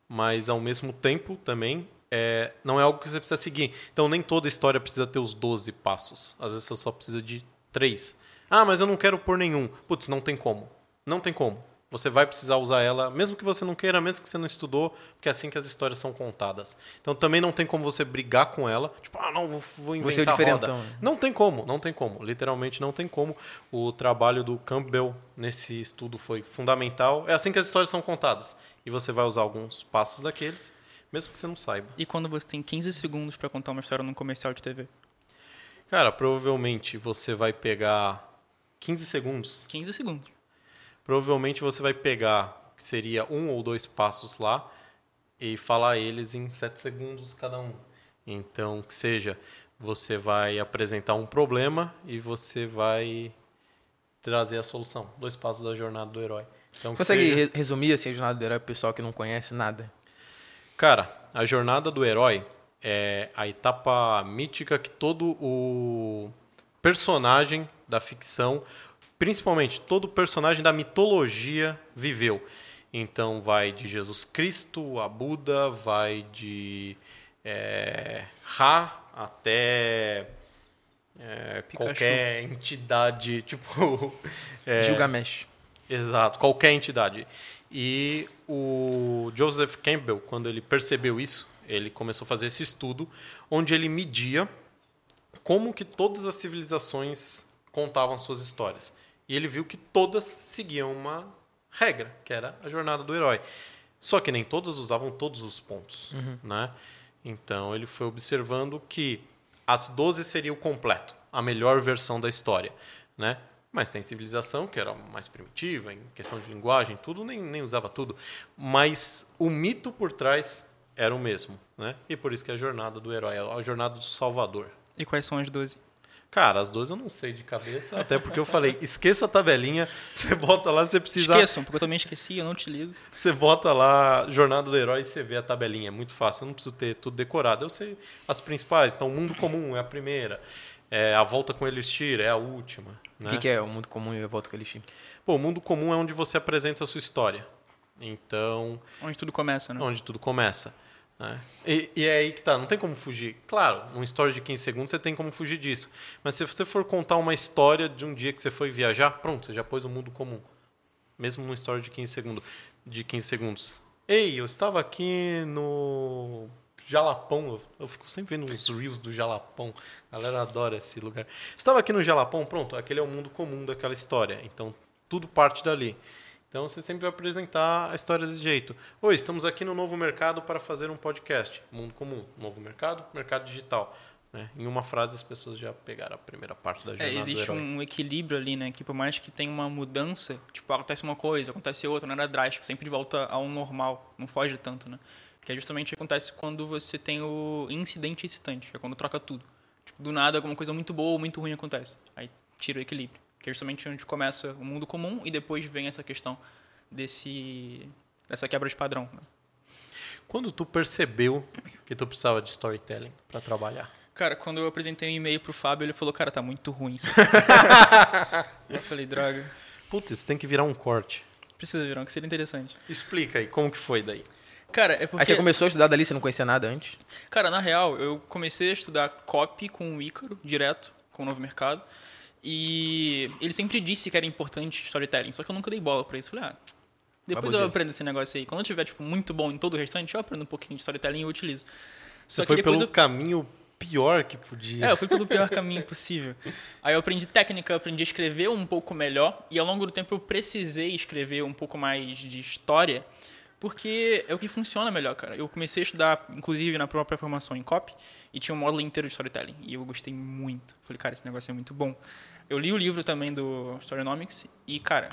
mas ao mesmo tempo também é, não é algo que você precisa seguir. Então, nem toda história precisa ter os 12 passos. Às vezes você só precisa de três. Ah, mas eu não quero pôr nenhum. Putz, não tem como. Não tem como. Você vai precisar usar ela, mesmo que você não queira, mesmo que você não estudou, porque é assim que as histórias são contadas. Então também não tem como você brigar com ela. Tipo, ah, não, vou, vou inventar Você é roda. né? Não tem como, não tem como. Literalmente não tem como. O trabalho do Campbell nesse estudo foi fundamental. É assim que as histórias são contadas. E você vai usar alguns passos daqueles, mesmo que você não saiba. E quando você tem 15 segundos pra contar uma história num comercial de TV? Cara, provavelmente você vai pegar 15 segundos. 15 segundos. Provavelmente você vai pegar, que seria um ou dois passos lá, e falar eles em 7 segundos cada um. Então, que seja, você vai apresentar um problema e você vai trazer a solução. Dois passos da jornada do herói. Então, Consegue seja- re- resumir assim, a jornada do herói pro pessoal que não conhece nada? Cara, a jornada do herói é a etapa mítica que todo o personagem da ficção, principalmente todo personagem da mitologia viveu. Então vai de Jesus Cristo a Buda, vai de é, Ra até é, qualquer entidade, tipo é, Gilgamesh. Exato, qualquer entidade. E o Joseph Campbell, quando ele percebeu isso, ele começou a fazer esse estudo onde ele media como que todas as civilizações contavam suas histórias. E ele viu que todas seguiam uma regra, que era a jornada do herói. Só que nem todas usavam todos os pontos, né? Então ele foi observando que as 12 seria o completo, a melhor versão da história, né? Mas tem civilização que era mais primitiva, em questão de linguagem, tudo, nem, nem usava tudo. Mas o mito por trás era o mesmo, né? E por isso que é a jornada do herói, a jornada do salvador. E quais são as 12? Cara, as duas eu não sei de cabeça, até porque eu falei, esqueça a tabelinha, você bota lá, você precisa. Esqueçam, porque eu também esqueci, eu não utilizo. Você bota lá Jornada do Herói e você vê a tabelinha. É muito fácil, eu não preciso ter tudo decorado. Eu sei as principais. Então, o Mundo Comum é a primeira. É, a Volta com Elixir é a última. O Né? que, que é o mundo comum e a volta com ele Pô, o Mundo Comum é onde você apresenta a sua história. Então, Onde tudo começa, né? onde tudo começa. Né? E, e é aí que tá, não tem como fugir. Claro, numa história de 15 segundos você tem como fugir disso. Mas se você for contar uma história de um dia que você foi viajar, pronto, você já pôs o mundo comum. Mesmo numa história de 15 segundos. De 15 segundos. Ei, eu estava aqui no Jalapão. Eu, fico sempre vendo uns reels do Jalapão. A galera adora esse lugar. Estava aqui no Jalapão, pronto, aquele é o mundo comum daquela história. Então, tudo parte dali. Então você sempre vai apresentar a história desse jeito. Oi, estamos aqui no novo mercado para fazer um podcast. Mundo comum, novo mercado, mercado digital. né? Em uma frase as pessoas já pegaram a primeira parte da jornada É, existe um equilíbrio ali, né? Que por mais que tenha uma mudança, tipo, acontece uma coisa, acontece outra, era drástico, sempre volta ao normal, não foge tanto, né? Que é justamente o que acontece quando você tem o incidente excitante, que é quando troca tudo. Tipo, do nada alguma coisa muito boa ou muito ruim acontece. Aí tira o equilíbrio. Que é justamente onde começa o mundo comum e depois vem essa questão desse dessa quebra de padrão. né? Quando tu percebeu que tu precisava de storytelling para trabalhar? Cara, quando eu apresentei um e-mail pro Fábio, ele falou, cara, tá muito ruim isso. eu falei, droga, Putz, isso tem que virar um corte. precisa virar, que seria interessante. Explica aí, como que foi daí? Cara, é porque... Aí você começou a estudar dali, você não conhecia nada antes? Cara, na real, eu comecei a estudar copy com o Ícaro, direto, com o Novo Mercado. E ele sempre disse que era importante storytelling, só que eu nunca dei bola pra isso. Falei, ah, depois eu Baboseiro. aprendo esse negócio aí. Quando eu tiver, tipo, muito bom em todo o restante, eu aprendo um pouquinho de storytelling e eu utilizo. Só Você foi pelo caminho pior que podia. É, eu fui pelo pior caminho possível. Aí eu aprendi técnica, eu aprendi a escrever um pouco melhor. E ao longo do tempo eu precisei escrever um pouco mais de história, porque é o que funciona melhor, cara. Eu comecei a estudar, inclusive, na própria formação em copy, e tinha um módulo inteiro de storytelling. E eu gostei muito. Falei, cara, esse negócio é muito bom. Eu li o livro também do Storynomics, e, cara,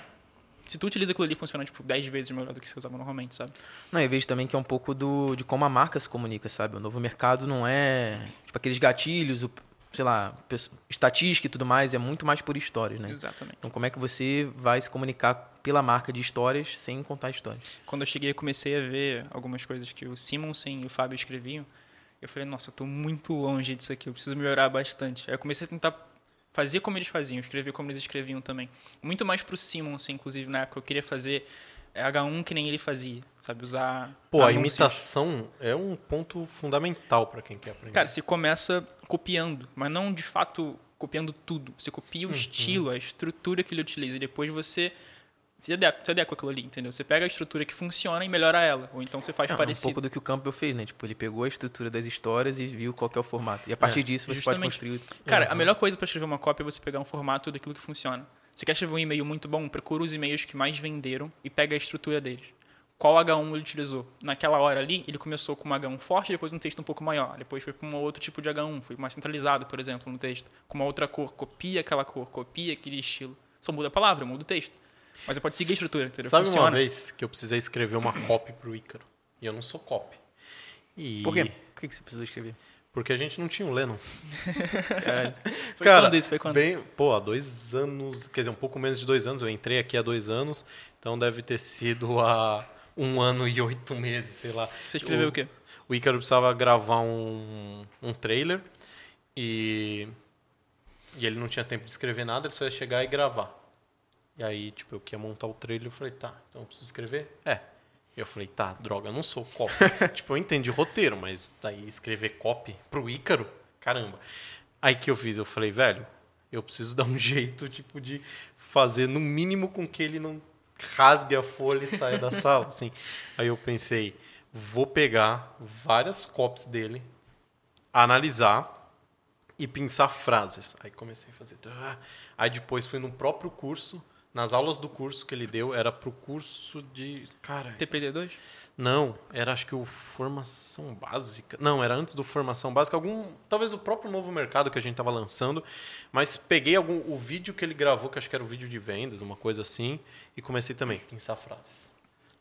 se tu utiliza aquilo ali, funciona, tipo, 10 vezes melhor do que você usava normalmente, sabe? Não, eu vejo também que é um pouco do, de como a marca se comunica, sabe? O novo mercado não é tipo aqueles gatilhos, o, sei lá, estatística e tudo mais, é muito mais por histórias, né? Exatamente. Então como é que você vai se comunicar pela marca de histórias sem contar histórias? quando eu cheguei, comecei a ver algumas coisas que o Simonsen e o Fábio escreviam. Eu falei, nossa, eu tô muito longe disso aqui, eu preciso melhorar bastante. Aí eu comecei a tentar fazer como eles faziam, escrever como eles escreviam também. Muito mais pro Simonsen, inclusive, na época. Eu queria fazer é, H1 que nem ele fazia, sabe? Usar. Pô, a anúncios. imitação é um ponto fundamental para quem quer aprender. Cara, você começa copiando, mas não de fato copiando tudo. Você copia o Uhum. estilo, a estrutura que ele utiliza, e depois você se adequa, se adequa aquilo ali, entendeu? Você pega a estrutura que funciona e melhora ela. Ou então você faz Não, um parecido. pouco do que o Campbell fez, né? Tipo, ele pegou a estrutura das histórias e viu qual que é o formato. E a partir disso você pode justamente. construir. Cara, a melhor coisa para escrever uma cópia é você pegar um formato daquilo que funciona. Você quer escrever um e-mail muito bom? Procura os e-mails que mais venderam e pega a estrutura deles. Qual H1 ele utilizou? Naquela hora ali, ele começou com um H1 forte, depois um texto um pouco maior. Depois foi para um outro tipo de H1, foi mais centralizado, por exemplo, no texto. Com uma outra cor, copia aquela cor, copia aquele estilo. Só muda a palavra, muda o texto. Mas você pode seguir a estrutura, entendeu? Sabe Funciona. uma vez que eu precisei escrever uma copy pro Ícaro? E eu não sou copy. E... Por quê? Por que você precisou escrever? Porque a gente não tinha o Lennon. Caralho. Foi quando isso? Foi quando? Bem, pô, há dois anos, quer dizer, um pouco menos de dois anos. Eu entrei aqui há dois anos, então deve ter sido há um ano e oito meses, sei lá. Você escreveu o quê? O Ícaro precisava gravar um, um trailer e, e ele não tinha tempo de escrever nada, ele só ia chegar e gravar. E aí, tipo, eu queria montar o trailer, eu falei, tá, então eu preciso escrever? É. Eu falei, tá, droga, eu não sou copy. tipo, eu entendi roteiro, mas daí escrever copy pro Ícaro, caramba. Aí que eu fiz, eu falei, velho, eu preciso dar um jeito, tipo, de fazer no mínimo com que ele não rasgue a folha e saia da sala, assim. Aí eu pensei, vou pegar várias copies dele, analisar e pensar frases. Aí comecei a fazer. Aí depois fui no próprio curso, nas aulas do curso que ele deu, era pro curso de. Cara. TPD2? Não, era acho que o formação básica. Não, era antes do formação básica, algum, talvez o próprio novo mercado que a gente estava lançando, mas peguei algum o vídeo que ele gravou, que acho que era o vídeo de vendas, uma coisa assim, e comecei também a pensar frases.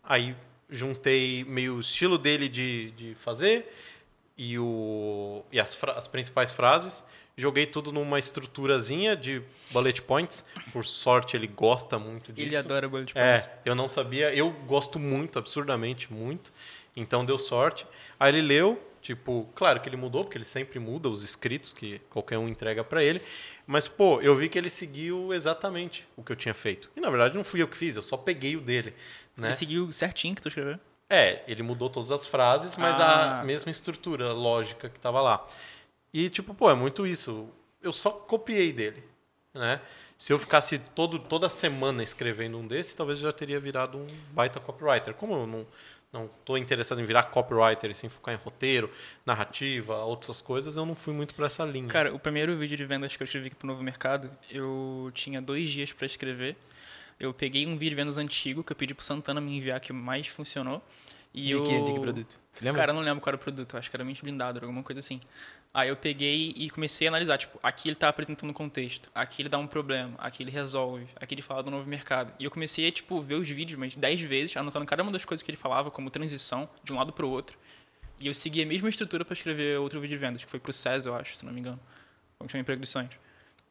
Aí juntei meio o estilo dele de, de fazer e, o, e as, as principais frases. Joguei tudo numa estruturazinha de bullet points. Por sorte, ele gosta muito disso. Ele adora bullet points. É, eu não sabia. Eu gosto muito, absurdamente muito. Então deu sorte. Aí ele leu, tipo, claro que ele mudou, porque ele sempre muda os escritos que qualquer um entrega para ele. Mas, pô, eu vi que ele seguiu exatamente o que eu tinha feito. E na verdade não fui eu que fiz, eu só peguei o dele. Né? Ele seguiu certinho que tu escreveu? É, ele mudou todas as frases, mas Ah. a mesma estrutura lógica que tava lá. E, tipo, pô, é muito isso. Eu só copiei dele, né? Se eu ficasse todo, toda semana escrevendo um desse, talvez eu já teria virado um baita copywriter. Como eu não não tô interessado em virar copywriter e sim focar em roteiro, narrativa, outras coisas, eu não fui muito para essa linha. Cara, o primeiro vídeo de vendas que eu escrevi aqui pro Novo Mercado, eu tinha dois dias para escrever. Eu peguei um vídeo de vendas antigo que eu pedi pro Santana me enviar que mais funcionou. E De eu... que, de que produto? Cara, eu não lembro qual era o produto, acho que era mente blindado, alguma coisa assim. Aí eu peguei e comecei a analisar, tipo, aqui ele tá apresentando contexto, aqui ele dá um problema, aqui ele resolve, aqui ele fala do novo mercado. E eu comecei a, tipo, ver os vídeos mais 10 vezes, anotando cada uma das coisas que ele falava, como transição, de um lado pro outro. E eu segui a mesma estrutura para escrever outro vídeo de vendas, que foi pro SES, eu acho, se não me engano. Como chama Emprego dos Sonhos.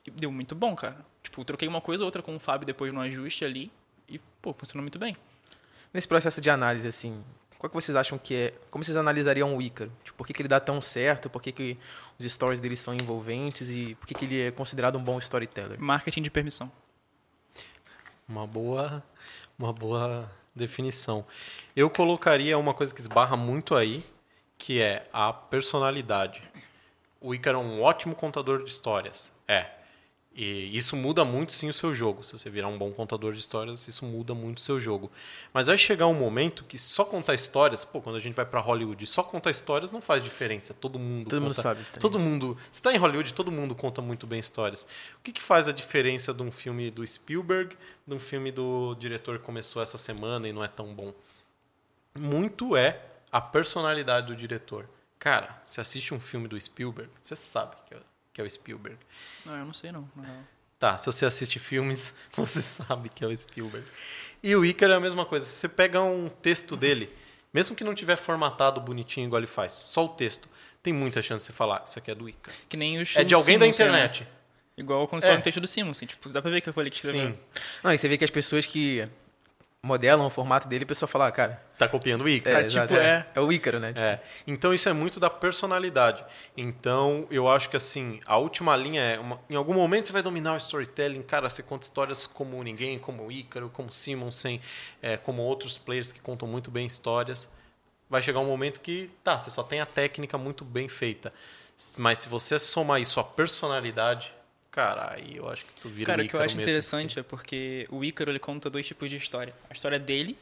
E deu muito bom, cara. Tipo, troquei uma coisa ou outra com o Fábio depois no ajuste ali, e, pô, funcionou muito bem. Nesse processo de análise, assim, qual que vocês acham que é. Como vocês analisariam o Ícaro? Tipo, por que, que ele dá tão certo? Por que, que os stories dele são envolventes? E por que, que ele é considerado um bom storyteller? Marketing de permissão. Uma boa, uma boa definição. Eu colocaria uma coisa que esbarra muito aí, que é a personalidade. O Ícaro é um ótimo contador de histórias. É. E isso muda muito sim o seu jogo. Se você virar um bom contador de histórias, isso muda muito o seu jogo. Mas vai chegar um momento que só contar histórias, pô, quando a gente vai para Hollywood, só contar histórias não faz diferença. Todo mundo Todo mundo conta- sabe também. Todo mundo. Se está em Hollywood, todo mundo conta muito bem histórias. O que, que faz a diferença de um filme do Spielberg de um filme do diretor que começou essa semana e não é tão bom? Muito é a personalidade do diretor. Cara, você assiste um filme do Spielberg, você sabe que é, que é o Spielberg. Não, eu não sei não. real. Tá, se você assiste filmes, você sabe que é o Spielberg. E o Ícaro é a mesma coisa. Se você pega um texto dele, mesmo que não tiver formatado bonitinho igual ele faz, só o texto, tem muita chance de você falar, isso aqui é do Ícaro. Que nem os É de alguém da né? internet. Igual aconteceu É. no texto do Simon, assim, tipo, dá pra ver que foi ele que escreveu. Sim. Não, e você vê que as pessoas que modelam o formato dele, a pessoa fala, ah, cara, Tá copiando o Ícaro. é, exato, tipo, é, é. é o Ícaro, né? É. Então isso é muito da personalidade. Então eu acho que assim, a última linha é, uma- em algum momento você vai dominar o storytelling, cara, você conta histórias como ninguém, como o Ícaro, como Simonsen, é, como outros players que contam muito bem histórias. Vai chegar um momento que, tá, você só tem a técnica muito bem feita. Mas se você somar isso à personalidade, cara, aí eu acho que tu vira Cara, o que eu acho interessante é porque o Ícaro ele conta dois tipos de história. A história dele,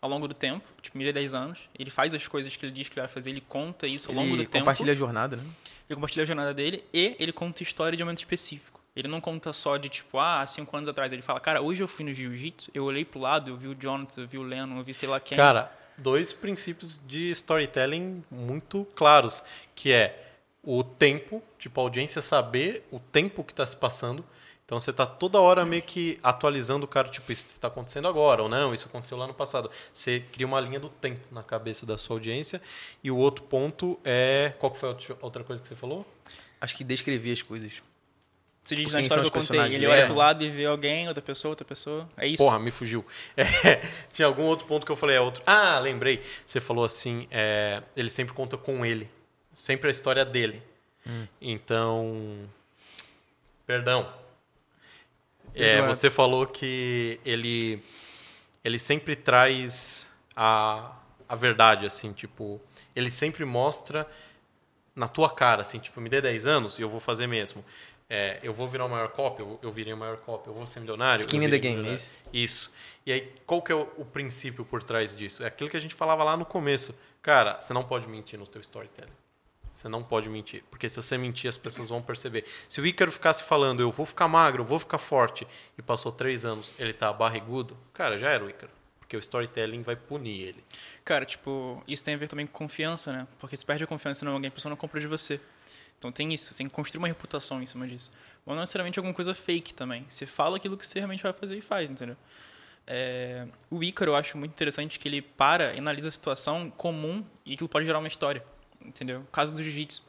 ao longo do tempo, tipo, mil e dez anos. Ele faz as coisas que ele diz que ele vai fazer, ele conta isso ao longo Ele do tempo. compartilha a jornada, né? Ele compartilha a jornada dele e ele conta história de um momento específico. Ele não conta só de tipo, ah, cinco anos atrás. Ele fala, cara, hoje eu fui no jiu-jitsu, eu olhei pro lado, eu vi o Jonathan, eu vi o Lennon, eu vi sei lá quem. Cara, dois princípios de storytelling muito claros, que é o tempo, tipo, a audiência saber o tempo que está se passando. Então você está toda hora meio que atualizando o cara, tipo, isso está acontecendo agora, ou não, isso aconteceu lá no passado. Você cria uma linha do tempo na cabeça da sua audiência. E o outro ponto é. Qual que foi a outra- coisa que você falou? Acho que descrever as coisas. Você diz Quem na história que eu contei. Ele olha É. pro lado e vê alguém, outra pessoa, outra pessoa. É isso. Porra, me fugiu. É, tinha algum outro ponto que eu falei, é outro. Ah, lembrei. Você falou assim, é, ele sempre conta com ele. Sempre a história dele. Então. Perdão. É, você falou que ele, ele sempre traz a, a verdade, assim, tipo. Ele sempre mostra na tua cara, assim, tipo, me dê 10 anos e eu vou fazer mesmo. É, eu vou virar o maior copy, eu, eu virei o maior copy, eu vou ser milionário. Skin in the game, milionário. isso. Isso. E aí, qual que é o, o princípio por trás disso? É aquilo que a gente falava lá no começo. Cara, você não pode mentir no teu storytelling. Você não pode mentir. Porque se você mentir, as pessoas vão perceber. Se o Ícaro ficasse falando, eu vou ficar magro, eu vou ficar forte, e passou três anos, ele tá barrigudo, cara, já era o Ícaro. Porque o storytelling vai punir ele. Cara, tipo, isso tem a ver também com confiança, né? Porque se perde a confiança em alguém, a pessoa não compra de você. Então tem isso, você tem que construir uma reputação em cima disso. Mas não necessariamente alguma coisa fake também. Você fala aquilo que você realmente vai fazer e faz, entendeu? É, o Ícaro eu acho muito interessante que ele para e analisa a situação comum e aquilo pode gerar uma história, entendeu? Caso do jiu-jitsu.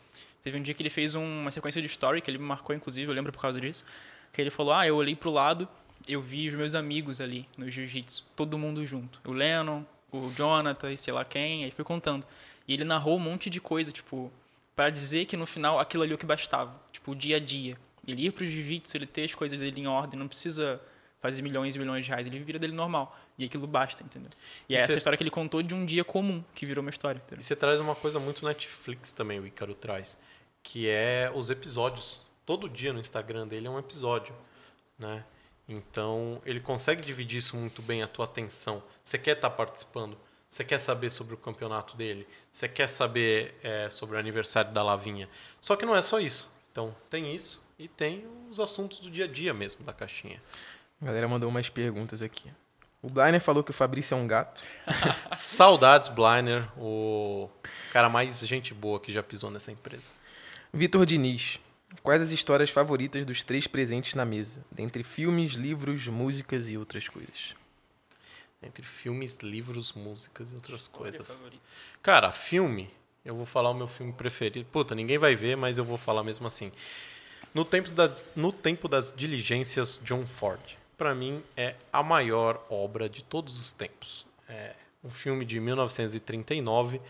Teve um dia que ele fez um- uma sequência de story, que ele me marcou, inclusive, eu lembro por causa disso, que ele falou, ah, eu olhei pro lado, eu vi os meus amigos ali no jiu-jitsu, todo mundo junto. O Lennon, o Jonathan e sei lá quem, aí foi contando. E ele narrou um monte de coisa, tipo, para dizer que no final aquilo ali é o que bastava, tipo, o dia a dia. Ele ir pro jiu-jitsu, ele ter as coisas dele em ordem, não precisa fazer milhões e milhões de reais, ele vira dele normal. E aquilo basta, entendeu? E é E essa cê- história que ele contou de um dia comum, que virou uma história, entendeu? E você traz uma coisa muito Netflix também, o Ícaro traz, que é os episódios. Todo dia no Instagram dele é um episódio, né? Então, ele consegue dividir isso muito bem, a tua atenção. Você quer estar participando, você quer saber sobre o campeonato dele, você quer saber é, sobre o aniversário da Lavinha. Só que não é só isso. Então, tem isso e tem os assuntos do dia a dia mesmo da caixinha. A galera mandou umas perguntas aqui. O Bliner falou que o Fabrício é um gato. Saudades, Bliner, o cara mais gente boa que já pisou nessa empresa. Vitor Diniz. Quais as histórias favoritas dos três presentes na mesa? Dentre filmes, livros, músicas e outras coisas. Entre filmes, livros, músicas e outras coisas. Cara, filme, eu vou falar o meu filme preferido. Puta, ninguém vai ver, mas eu vou falar mesmo assim. No tempo das, no tempo das diligências, John Ford. Pra mim, é a maior obra de todos os tempos. É um filme de 1939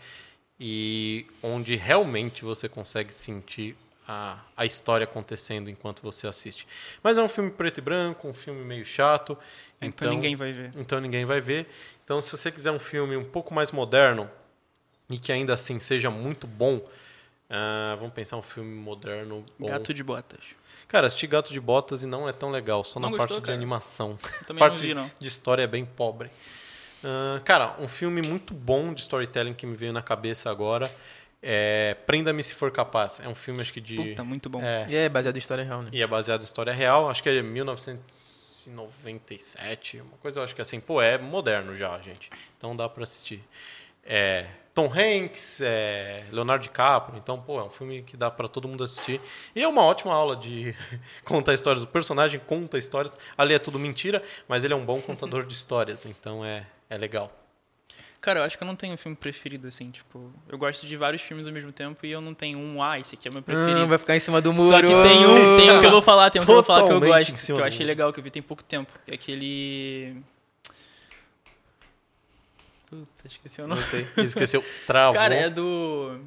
e onde realmente você consegue sentir a, a história acontecendo enquanto você assiste. Mas é um filme preto e branco, um filme meio chato. Então, ninguém vai ver. Então ninguém vai ver. Então, se você quiser um filme um pouco mais moderno e que ainda assim seja muito bom, ah, vamos pensar um filme moderno bom. Gato de botas. Cara, assisti Gato de Botas e não é tão legal, só Não na gostou, parte de cara? animação. Também parte não vi, não. de história é bem pobre. Ah, cara, um filme muito bom de storytelling que me veio na cabeça agora é Prenda-me se for capaz. É um filme acho que de Puta, muito bom. É, E é baseado em história real, né? e é baseado em história real, acho que é 1997, uma coisa eu acho que assim, pô, é moderno já, gente. Então dá pra assistir. É, Tom Hanks, é, Leonardo DiCaprio, então, pô, é um filme que dá pra todo mundo assistir. E é uma ótima aula de contar histórias. O personagem conta histórias. Ali é tudo mentira, mas ele é um bom contador de histórias, então é, é legal. Cara, eu acho que eu não tenho um filme preferido, assim, tipo... Eu gosto de vários filmes ao mesmo tempo e eu não tenho um, ah, esse aqui é o meu preferido. Ah, vai ficar em cima do muro. Só que tem um, tem um que eu vou falar, tem um que eu vou falar que eu Totalmente gosto, que eu achei legal, que eu vi tem pouco tempo. É aquele... Puta, esqueci o Não nome. sei, esqueceu. Travou. Cara, é do...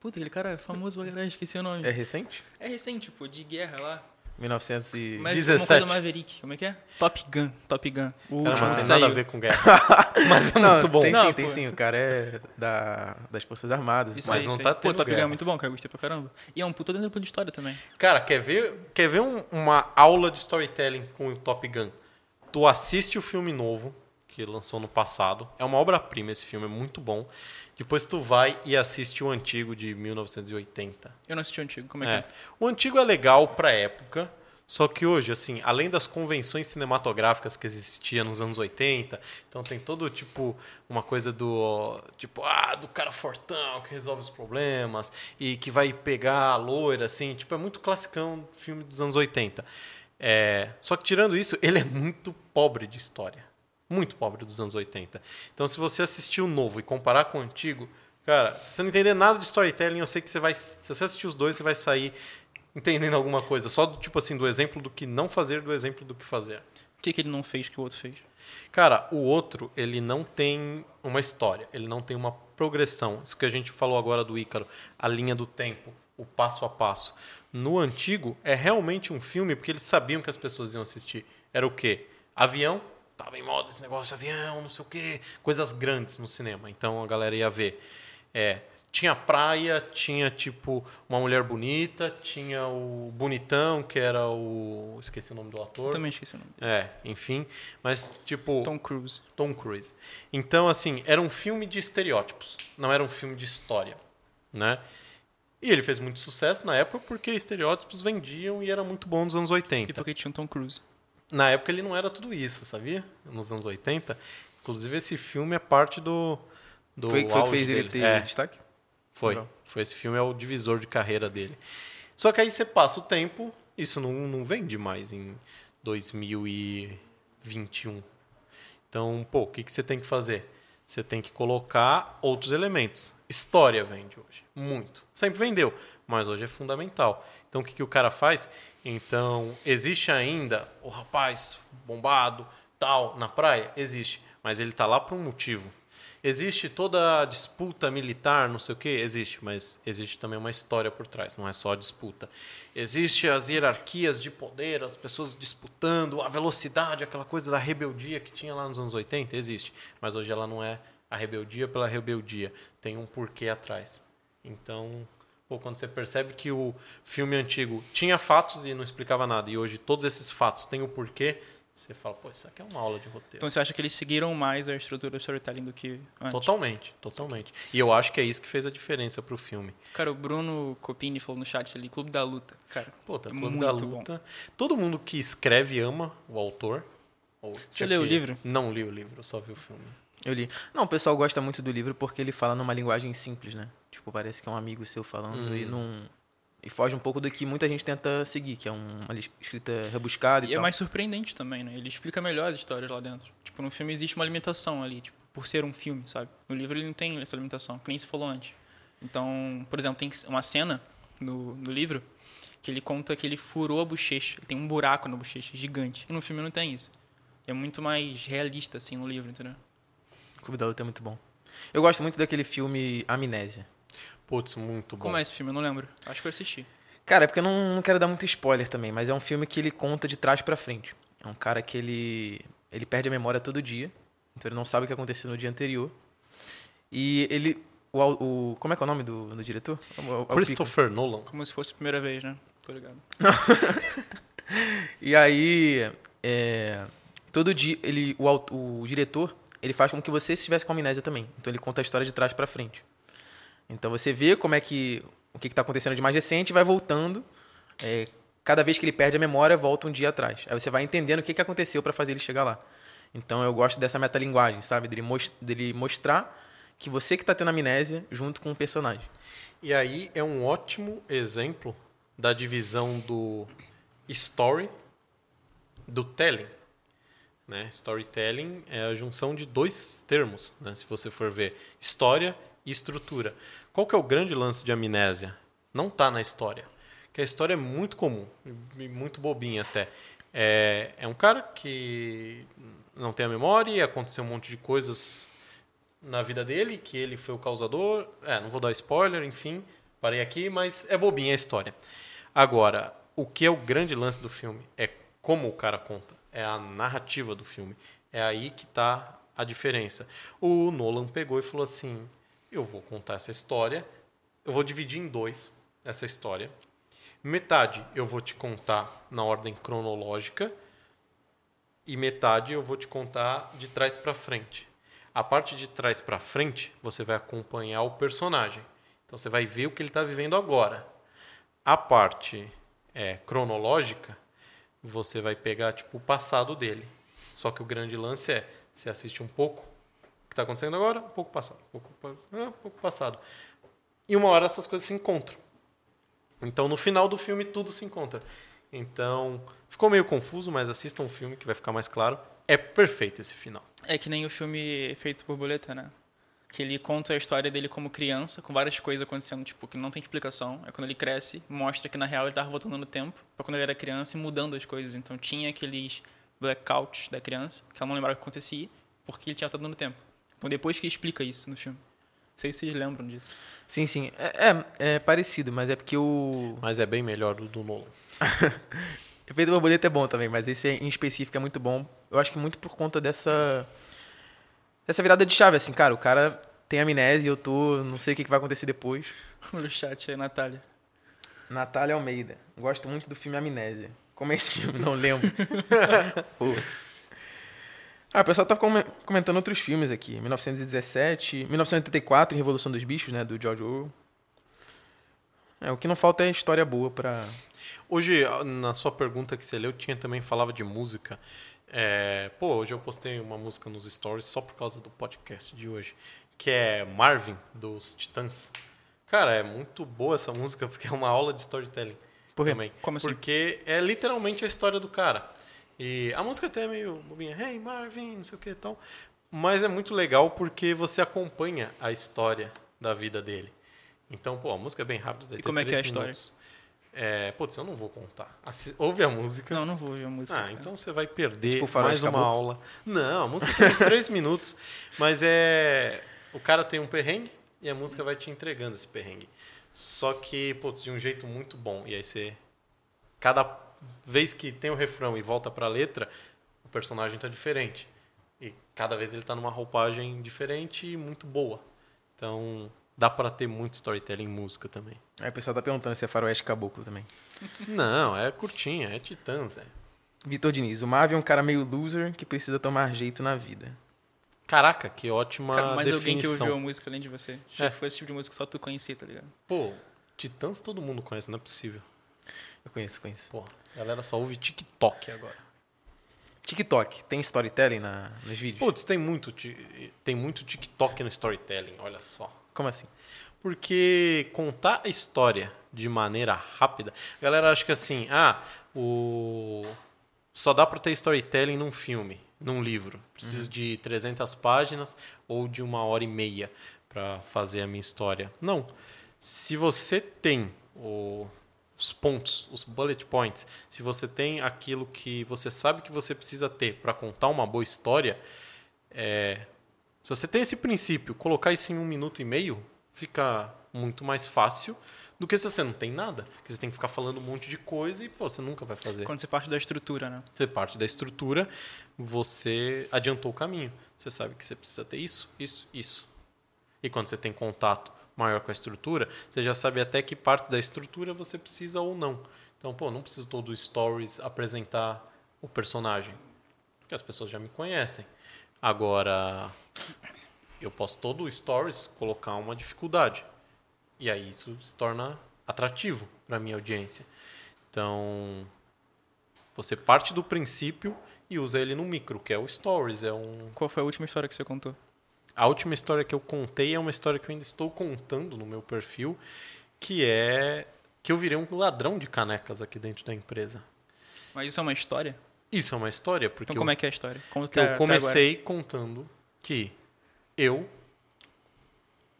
Puta, aquele cara é famoso pra caralho, esqueci o nome. É recente? É recente, pô, de guerra lá. 1900 e... Mas 17. uma coisa Maverick, como é que é? Top Gun, Top Gun. O Cara, não tem nada a ver com guerra. Mas é Não, muito bom. Tem Não, sim, tem pô. sim. O cara é da, das Forças Armadas. Isso Mas aí, não isso tá aí. Pô, tendo Top Gun guerra. é muito bom, cara, eu gostei pra caramba. E é um puta dentro de história também. Cara, quer ver, quer ver um- uma aula de storytelling com o Top Gun? Tu assiste o filme novo, que lançou no passado. É uma obra-prima esse filme, é muito bom. Depois tu vai e assiste o antigo de 1980. Eu não assisti o antigo, como é, É. que é? O antigo é legal pra época, só que hoje, assim, além das convenções cinematográficas que existiam nos anos 80, então tem todo tipo uma coisa do tipo, ah, do cara fortão que resolve os problemas e que vai pegar a loira assim, tipo, é muito classicão filme dos anos 80. É, só que tirando isso, ele é muito pobre de história. Muito pobre dos anos 80. Então, se você assistir o novo e comparar com o antigo, cara, se você não entender nada de storytelling, eu sei que você vai. Se você assistir os dois, você vai sair entendendo alguma coisa. Só do tipo assim, do exemplo do que não fazer, do exemplo do que fazer. O que, que ele não fez que o outro fez? Cara, o outro, ele não tem uma história, ele não tem uma progressão. Isso que a gente falou agora do Ícaro, a linha do tempo, o passo a passo. No antigo, é realmente um filme porque eles sabiam que as pessoas iam assistir. Era o quê? Avião, tava em moda esse negócio de avião, não sei o quê, coisas grandes no cinema. Então a galera ia ver. É, tinha praia, tinha tipo uma mulher bonita, tinha o bonitão, que era o. Esqueci o nome do ator. Também esqueci o nome dele. É, enfim. Mas, tipo. Tom Cruise. Tom Cruise. Então, assim, era um filme de estereótipos, não era um filme de história, né? E ele fez muito sucesso na época porque estereótipos vendiam e era muito bom nos anos 80. E porque tinha um Tom Cruise. Na época ele não era tudo isso, sabia? Nos anos 80. Inclusive esse filme é parte do do Foi, foi que fez ele dele. ter É, destaque? foi. Legal. Foi esse filme é o divisor de carreira dele. Só que aí você passa o tempo, isso não, não vende mais em 2021. Então, pô, o que, que você tem que fazer? Você tem que colocar outros elementos. História vende hoje. Muito. Sempre vendeu, mas hoje é fundamental. Então, o que, que o cara faz? Então, existe ainda o rapaz bombado, tal, na praia? Existe. Mas ele tá lá por um motivo. Existe toda a disputa militar, não sei o que? Existe, mas existe também uma história por trás, não é só a disputa. Existe as hierarquias de poder, as pessoas disputando, a velocidade, aquela coisa da rebeldia que tinha lá nos anos 80, existe. Mas hoje ela não é a rebeldia pela rebeldia, tem um porquê atrás. Então, pô, quando você percebe que o filme antigo tinha fatos e não explicava nada, e hoje todos esses fatos têm o porquê, você fala, pô, isso aqui é uma aula de roteiro. Então você acha que eles seguiram mais a estrutura do storytelling do que antes? Totalmente, totalmente. E eu acho que é isso que fez a diferença pro filme. Cara, o Bruno Copini falou no chat ali, Clube da Luta. Cara, Pô, tá Clube muito da bom. Luta. Todo mundo que escreve ama o autor. Ou Você leu o livro? Não li o livro, eu só vi o filme. Eu li. Não, o pessoal gosta muito do livro porque ele fala numa linguagem simples, né? Tipo, parece que é um amigo seu falando Hum. e não. E foge um pouco do que muita gente tenta seguir, que é um- uma escrita rebuscada e, E é mais surpreendente também, né? Ele explica melhor as histórias lá dentro. Tipo, no filme existe uma limitação ali, tipo, por ser um filme, sabe? No livro ele não tem essa limitação, que nem se falou antes. Então, por exemplo, tem uma cena no, no livro que ele conta que ele furou a bochecha. Ele tem um buraco na bochecha gigante. E no filme não tem isso. É muito mais realista, assim, no livro, entendeu? O Clube da Luta é muito bom. Eu gosto muito daquele filme Amnésia. Putz, muito bom. Como é esse filme? Eu não lembro. Acho que eu assisti. Cara, é porque eu não, não quero dar muito spoiler também, mas é um filme que ele conta de trás pra frente. É um cara que ele, ele perde a memória todo dia, então ele não sabe o que aconteceu no dia anterior. E ele. O, o- como é que é o nome do, do diretor? O- Pico. Christopher Nolan. Como se fosse a primeira vez, né? Tô ligado. E aí, é, todo dia, ele, o, o diretor, ele faz como que você estivesse com amnésia também. Então ele conta a história de trás pra frente. Então você vê como é que o que está acontecendo de mais recente e vai voltando. é, cada vez que ele perde a memória, volta um dia atrás. Aí você vai entendendo o que, que aconteceu para fazer ele chegar lá. Então eu gosto dessa metalinguagem, sabe? Dele, mos- dele mostrar que você que está tendo amnésia junto com o personagem. E aí é um ótimo exemplo da divisão do story do telling. Né? Storytelling é a junção de dois termos, né? se você for ver história e estrutura. Qual que é o grande lance de amnésia? Não está na história. Que a história é muito comum, muito bobinha até. É, é um cara que não tem a memória e aconteceu um monte de coisas na vida dele, que ele foi o causador. É, não vou dar spoiler, enfim, parei aqui, mas é bobinha a história. Agora, o que é o grande lance do filme é como o cara conta, é a narrativa do filme. É aí que está a diferença. O Nolan pegou e falou assim: eu vou contar essa história, eu vou dividir em dois essa história. Metade eu vou te contar na ordem cronológica e metade eu vou te contar de trás para frente. A parte de trás para frente, você vai acompanhar o personagem. Então você vai ver o que ele está vivendo agora. A parte é, cronológica, você vai pegar tipo o passado dele. Só que o grande lance é, você assiste um pouco que está acontecendo agora, um pouco passado, um pouco, um pouco passado. E uma hora essas coisas se encontram. Então no final do filme tudo se encontra. Então ficou meio confuso, mas assistam o filme que vai ficar mais claro. É perfeito esse final. É que nem o filme Feito Borboleta, né? Que ele conta a história dele como criança, com várias coisas acontecendo, tipo, que não tem explicação. Aí quando ele cresce, mostra que na real ele tava voltando no tempo, pra quando ele era criança e mudando as coisas. Então tinha aqueles blackouts da criança, que ela não lembrava o que acontecia, porque ele tinha voltado no tempo. Então depois que explica isso no filme. Não sei se vocês lembram disso. Sim, sim. É, é, é parecido, mas é porque o. Mas é bem melhor do do Nolan. Efeito borboleta é bom também, mas esse em específico é muito bom. Eu acho que muito por conta dessa. dessa virada de chave, assim, cara. O cara tem amnésia, eu tô. Não sei o que que vai acontecer depois. No chat aí, Natália. Natália Almeida. Gosto muito do filme Amnésia. Como é esse filme? Não lembro. Pô. Ah, o pessoal tá come- comentando outros filmes aqui. 1917, 1984, Revolução dos Bichos, né? Do George Orwell. É, o que não falta é história boa pra... Hoje, na sua pergunta que você leu, tinha também falava de música. É, pô, hoje eu postei uma música nos stories só por causa do podcast de hoje, que é Marvin, dos Titãs. Cara, é muito boa essa música porque é uma aula de storytelling Por quê? também. Como assim? Porque é literalmente a história do cara. E a música até é meio bobinha, hey Marvin, não sei o que e tal. Mas é muito legal porque você acompanha a história da vida dele. Então, pô, a música é bem rápida. ter como é que é a história? É, putz, eu não vou contar. Assi- Ouve a música. Não, não vou ouvir a música. Ah, cara. então você vai perder Tipo mais uma aula. Não, a música tem uns três minutos. Mas é. O cara tem um perrengue e a música vai te entregando esse perrengue. Só que, putz, de um jeito muito bom. E aí você. Cada vez que tem o refrão e volta pra letra, o personagem tá diferente. E cada vez ele tá numa roupagem diferente e muito boa. Então, dá pra ter muito storytelling em música também. Aí o pessoal tá perguntando se é faroeste caboclo também. Não, é curtinha, é Titãs, é. Vitor Diniz, o Marvel é um cara meio loser que precisa tomar jeito na vida. Caraca, que ótima Cara, mais alguém que definição. ouviu a música além de você. É. Foi esse tipo de música que só tu conhecia, tá ligado? Pô, Titãs todo mundo conhece, não é possível. Eu conheço, conheço. Pô, a galera só ouve TikTok agora. TikTok, tem storytelling na, nos vídeos? Putz, tem muito, tem muito TikTok no storytelling, olha só. Como assim? Porque contar a história de maneira rápida, a galera acha que assim, ah, o só dá pra ter storytelling num filme, num livro. Preciso de 300 páginas ou de uma hora e meia pra fazer a minha história. Não. Se você tem o- os pontos, os bullet points, se você tem aquilo que você sabe que você precisa ter pra contar uma boa história, é, se você tem esse princípio, colocar isso em um minuto e meio, fica muito mais fácil do que se você não tem nada. Porque você tem que ficar falando um monte de coisa e, pô, você nunca vai fazer. Quando você parte da estrutura, né? Você parte da estrutura, você adiantou o caminho. Você sabe que você precisa ter isso, isso, isso. E quando você tem contato maior com a estrutura, você já sabe até que partes da estrutura você precisa ou não. Então, pô, não preciso todo stories apresentar o personagem, porque as pessoas já me conhecem. Agora, eu posso todo stories colocar uma dificuldade. E aí isso se torna atrativo para minha audiência. Então, você parte do princípio e usa ele no micro, que é o stories, é um Qual foi a última história que você contou? A última história que eu contei é uma história que eu ainda estou contando no meu perfil, que é que eu virei um ladrão de canecas aqui dentro da empresa. Mas isso é uma história? Isso é uma história porque Então como é que é a história? Como eu, que eu comecei contando que eu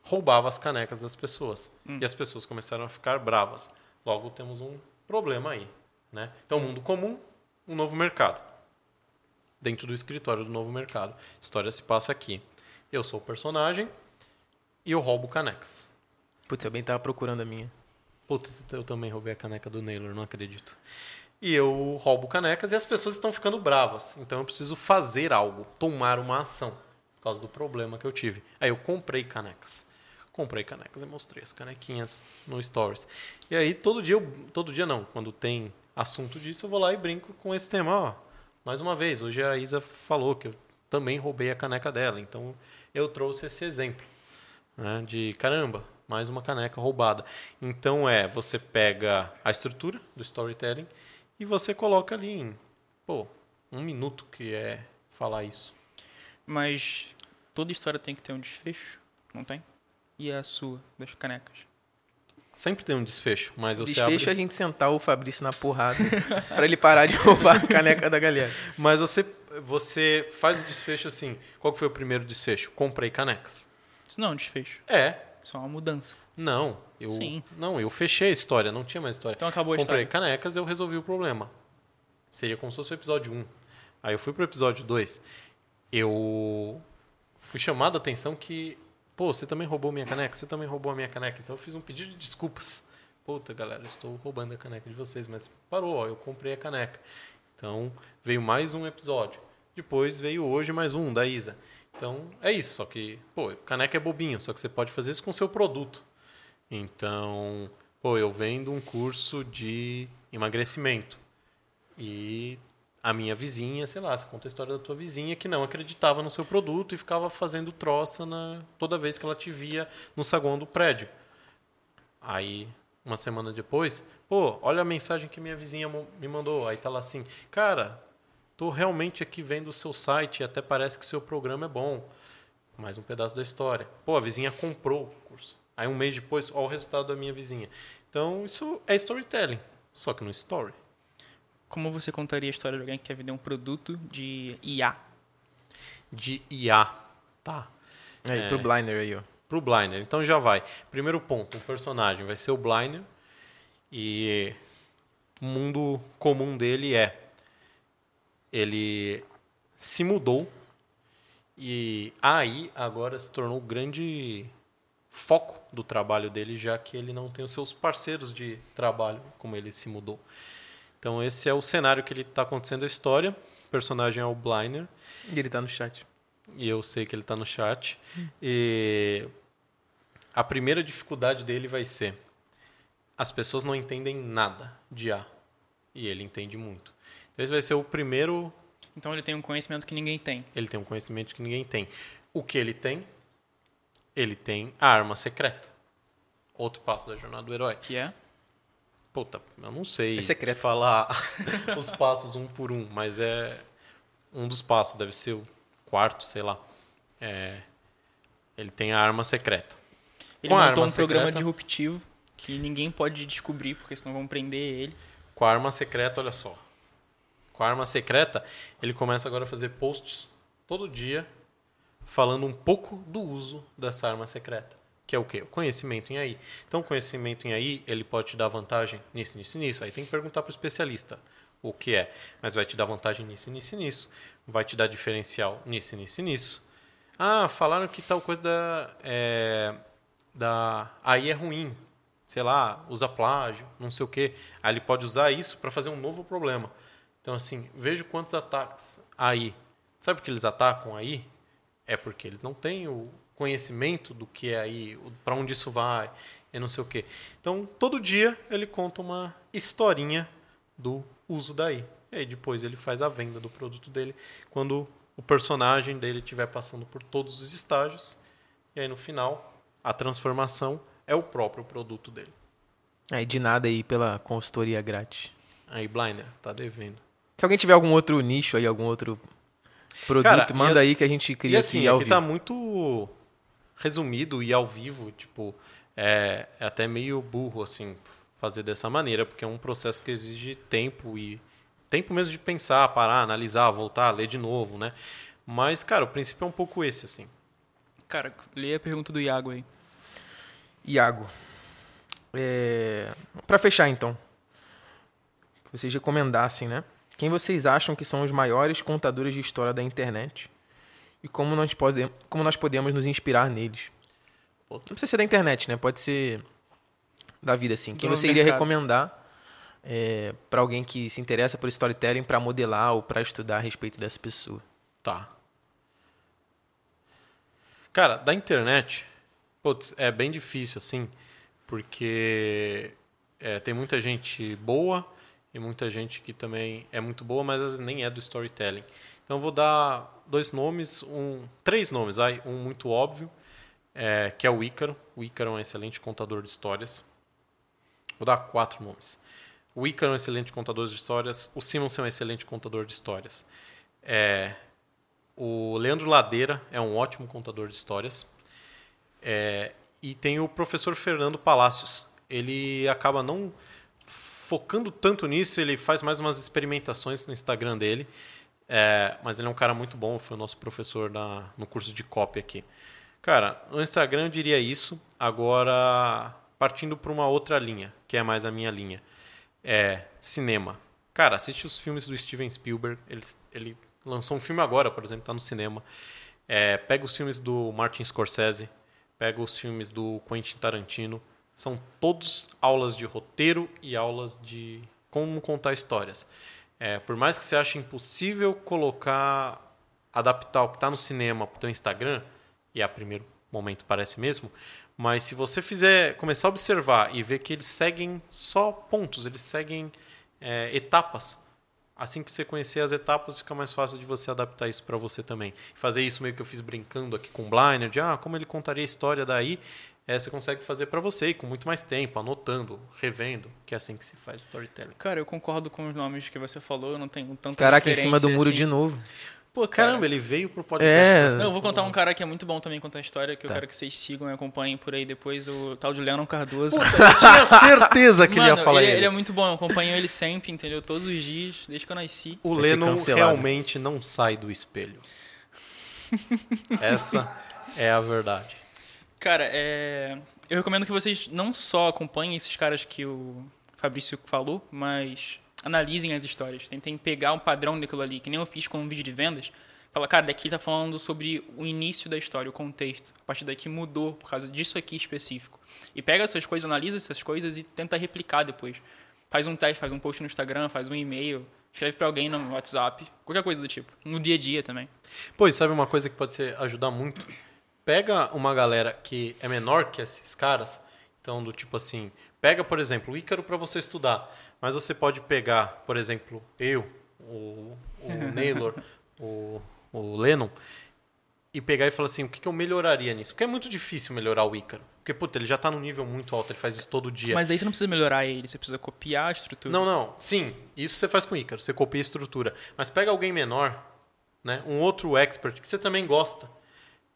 roubava as canecas das pessoas Hum. e as pessoas começaram a ficar bravas. Logo temos um problema aí, né? Então, mundo comum, um novo mercado. Dentro do escritório do novo mercado. A história se passa aqui. Eu sou o personagem e eu roubo canecas. Putz, eu bem tava procurando a minha. Putz, eu também roubei a caneca do Naylor, não acredito. E eu roubo canecas e as pessoas estão ficando bravas. Então eu preciso fazer algo, tomar uma ação, por causa do problema que eu tive. Aí eu comprei canecas. Comprei canecas e mostrei as canequinhas no Stories. E aí todo dia, eu, todo dia não, quando tem assunto disso, eu vou lá e brinco com esse tema. Ó, mais uma vez, hoje a Isa falou que eu também roubei a caneca dela. Então eu trouxe esse exemplo né, de caramba, mais uma caneca roubada. Então é, você pega a estrutura do storytelling e você coloca ali em, pô, um minuto que é falar isso. Mas toda história tem que ter um desfecho, não tem? E a sua, das canecas? Sempre tem um desfecho, mas você Desfecho é a abre... gente sentar o Fabrício na porrada pra ele parar de roubar a caneca da galera. Mas você, você faz o desfecho assim. Qual foi o primeiro desfecho? Comprei canecas. Isso não é um desfecho, É, isso é uma mudança. não. Eu, Sim. Não, eu fechei a história, não tinha mais história. Então acabou a Comprei história. canecas, eu resolvi o problema. Seria como se fosse o episódio 1. Aí eu fui pro episódio 2. Eu fui chamado a atenção que, pô, você também roubou minha caneca, você também roubou a minha caneca. Então eu fiz um pedido de desculpas. Puta, galera, estou roubando a caneca de vocês, mas parou, ó, eu comprei a caneca. Então veio mais um episódio. Depois veio hoje mais um da Isa. Então, é isso. Só que, pô, caneca é bobinho, só que você pode fazer isso com o seu produto. Então, pô, eu vendo um curso de emagrecimento. E a minha vizinha, sei lá, você conta a história da tua vizinha que não acreditava no seu produto e ficava fazendo troça na, toda vez que ela te via no saguão do prédio. Aí, uma semana depois, pô, olha a mensagem que minha vizinha me mandou. Aí tá lá assim, cara, tô realmente aqui vendo o seu site e até parece que o seu programa é bom. Mais um pedaço da história. Pô, a vizinha comprou o curso. Aí um mês depois, olha o resultado da minha vizinha. Então, isso é storytelling, só que no story. Como você contaria a história de alguém que quer vender um produto de IA? De IA, tá? Aí, É. pro Blinder aí, ó. Pro Bliner. Então já vai. Primeiro ponto, o personagem vai ser o Bliner. E o mundo comum dele é ele se mudou e aí agora se tornou o grande foco do trabalho dele, já que ele não tem os seus parceiros de trabalho como ele se mudou. Então esse é o cenário que ele está acontecendo a história. O personagem é o Bliner. E ele tá no chat. E eu sei que ele está no chat. E a primeira dificuldade dele vai ser: as pessoas não entendem nada de A. E ele entende muito. Então, esse vai ser o primeiro. Então ele tem um conhecimento que ninguém tem. Ele tem um conhecimento que ninguém tem. O que ele tem? Ele tem a arma secreta. Outro passo da jornada do herói. Que é? Puta, eu não sei É secreto. falar os passos um por um, mas é um dos passos, deve ser o quarto, sei lá. É, ele tem a arma secreta. Ele Com montou um arma programa secreta? disruptivo que ninguém pode descobrir, porque senão vão prender ele. Com a arma secreta, olha só. Com a arma secreta, ele começa agora a fazer posts todo dia falando um pouco do uso dessa arma secreta. Que é o quê? O conhecimento em AI. Então, o conhecimento em AI, ele pode te dar vantagem nisso, nisso, nisso. Aí tem que perguntar para o especialista o que é. Mas vai te dar vantagem nisso, nisso, nisso. Vai te dar diferencial nisso, nisso, nisso. Ah, falaram que tal coisa da, é, da AI é ruim. Sei lá, usa plágio, não sei o quê. Aí ele pode usar isso para fazer um novo problema. Então, assim, vejo quantos ataques aí. Sabe por que eles atacam aí? É porque eles não têm o conhecimento do que é aí, para onde isso vai, e não sei o quê. Então, todo dia ele conta uma historinha do uso daí. E aí depois ele faz a venda do produto dele quando o personagem dele estiver passando por todos os estágios. E aí no final, a transformação é o próprio produto dele. Aí, de nada aí pela consultoria grátis. Aí, Blinder, tá devendo. Se alguém tiver algum outro nicho aí, algum outro produto, Cara, manda as- aí que a gente cria e assim, aqui ao aqui vivo. tá muito resumido e ao vivo, tipo, é, é até meio burro, assim, fazer dessa maneira, porque é um processo que exige tempo e tempo mesmo de pensar, parar, analisar, voltar, ler de novo, né? Mas, cara, o princípio é um pouco esse, assim. Cara, lê a pergunta do Iago aí. Iago. É... Para fechar, então. Que vocês recomendassem, né? Quem vocês acham que são os maiores contadores de história da internet? E como nós, pode... como nós podemos nos inspirar neles? Não precisa ser da internet, né? Pode ser da vida, assim. Quem Do você iria mercado. recomendar é, para alguém que se interessa por storytelling para modelar ou para estudar a respeito dessa pessoa? Tá. Cara, da internet, putz, é bem difícil, assim, porque é, tem muita gente boa e muita gente que também é muito boa, mas nem é do storytelling. Então vou dar dois nomes, um, três nomes, vai, um muito óbvio, é, que é o Ícaro. O Ícaro é um excelente contador de histórias. Vou dar quatro nomes. O Ícaro é um excelente contador de histórias. O Simonson é um excelente contador de histórias. É, o Leandro Ladeira é um ótimo contador de histórias. É, e tem o professor Fernando Palácios. Ele acaba não focando tanto nisso, ele faz mais umas experimentações no Instagram dele. É, mas ele é um cara muito bom, foi o nosso professor na, no curso de copy aqui. Cara, no Instagram eu diria isso. Agora, partindo para uma outra linha, que é mais a minha linha. É cinema. Cara, assiste os filmes do Steven Spielberg. Ele, ele lançou um filme agora, por exemplo, está no cinema. É, pega os filmes do Martin Scorsese, pega os filmes do Quentin Tarantino. São todos aulas de roteiro e aulas de como contar histórias. É, por mais que você ache impossível colocar adaptar o que está no cinema para o Instagram, e a primeiro momento parece mesmo, mas se você fizer começar a observar e ver que eles seguem só pontos, eles seguem é, etapas. Assim que você conhecer as etapas, fica mais fácil de você adaptar isso para você também. Fazer isso meio que eu fiz brincando aqui com o Bliner, de ah, como ele contaria a história daí, é, você consegue fazer para você e com muito mais tempo, anotando, revendo, que é assim que se faz storytelling. Cara, eu concordo com os nomes que você falou, eu não tenho tanta Caraca, em cima do muro assim. de novo. Pô, cara, Caramba, ele veio pro podcast. É. Não, eu vou contar um cara que é muito bom também contar a história, que eu Tá. quero que vocês sigam e acompanhem por aí depois, o tal de Lennon Cardoso. Eu tinha certeza que ele Mano, ia falar ele, ele. ele é muito bom, eu acompanho ele sempre, entendeu? Todos os dias, desde que eu nasci. O Vai ser Lennon cancelado. realmente não sai do espelho. Essa é a verdade. Cara, é... eu recomendo que vocês não só acompanhem esses caras que o Fabrício falou, mas analisem as histórias. Tentem pegar um padrão daquilo ali, que nem eu fiz com um vídeo de vendas. Fala, cara, daqui tá falando sobre o início da história, o contexto. A partir daqui mudou por causa disso aqui específico. E pega essas coisas, analisa essas coisas e tenta replicar depois. Faz um teste, faz um post no Instagram, faz um e-mail, escreve pra alguém no WhatsApp, qualquer coisa do tipo. No dia a dia também. E sabe uma coisa que pode ser, ajudar muito? Pega uma galera que é menor que esses caras, então do tipo assim, pega, por exemplo, o Ícaro para você estudar, mas você pode pegar, por exemplo, eu, o, o Naylor, o, o Lennon, e pegar e falar assim, o que, que eu melhoraria nisso? Porque é muito difícil melhorar o Ícaro. Porque, puta, ele já tá num nível muito alto, ele faz isso todo dia. Mas aí você não precisa melhorar ele, você precisa copiar a estrutura. Não, não. Sim, isso você faz com o Ícaro. Você copia a estrutura. Mas pega alguém menor, né? um outro expert que você também gosta,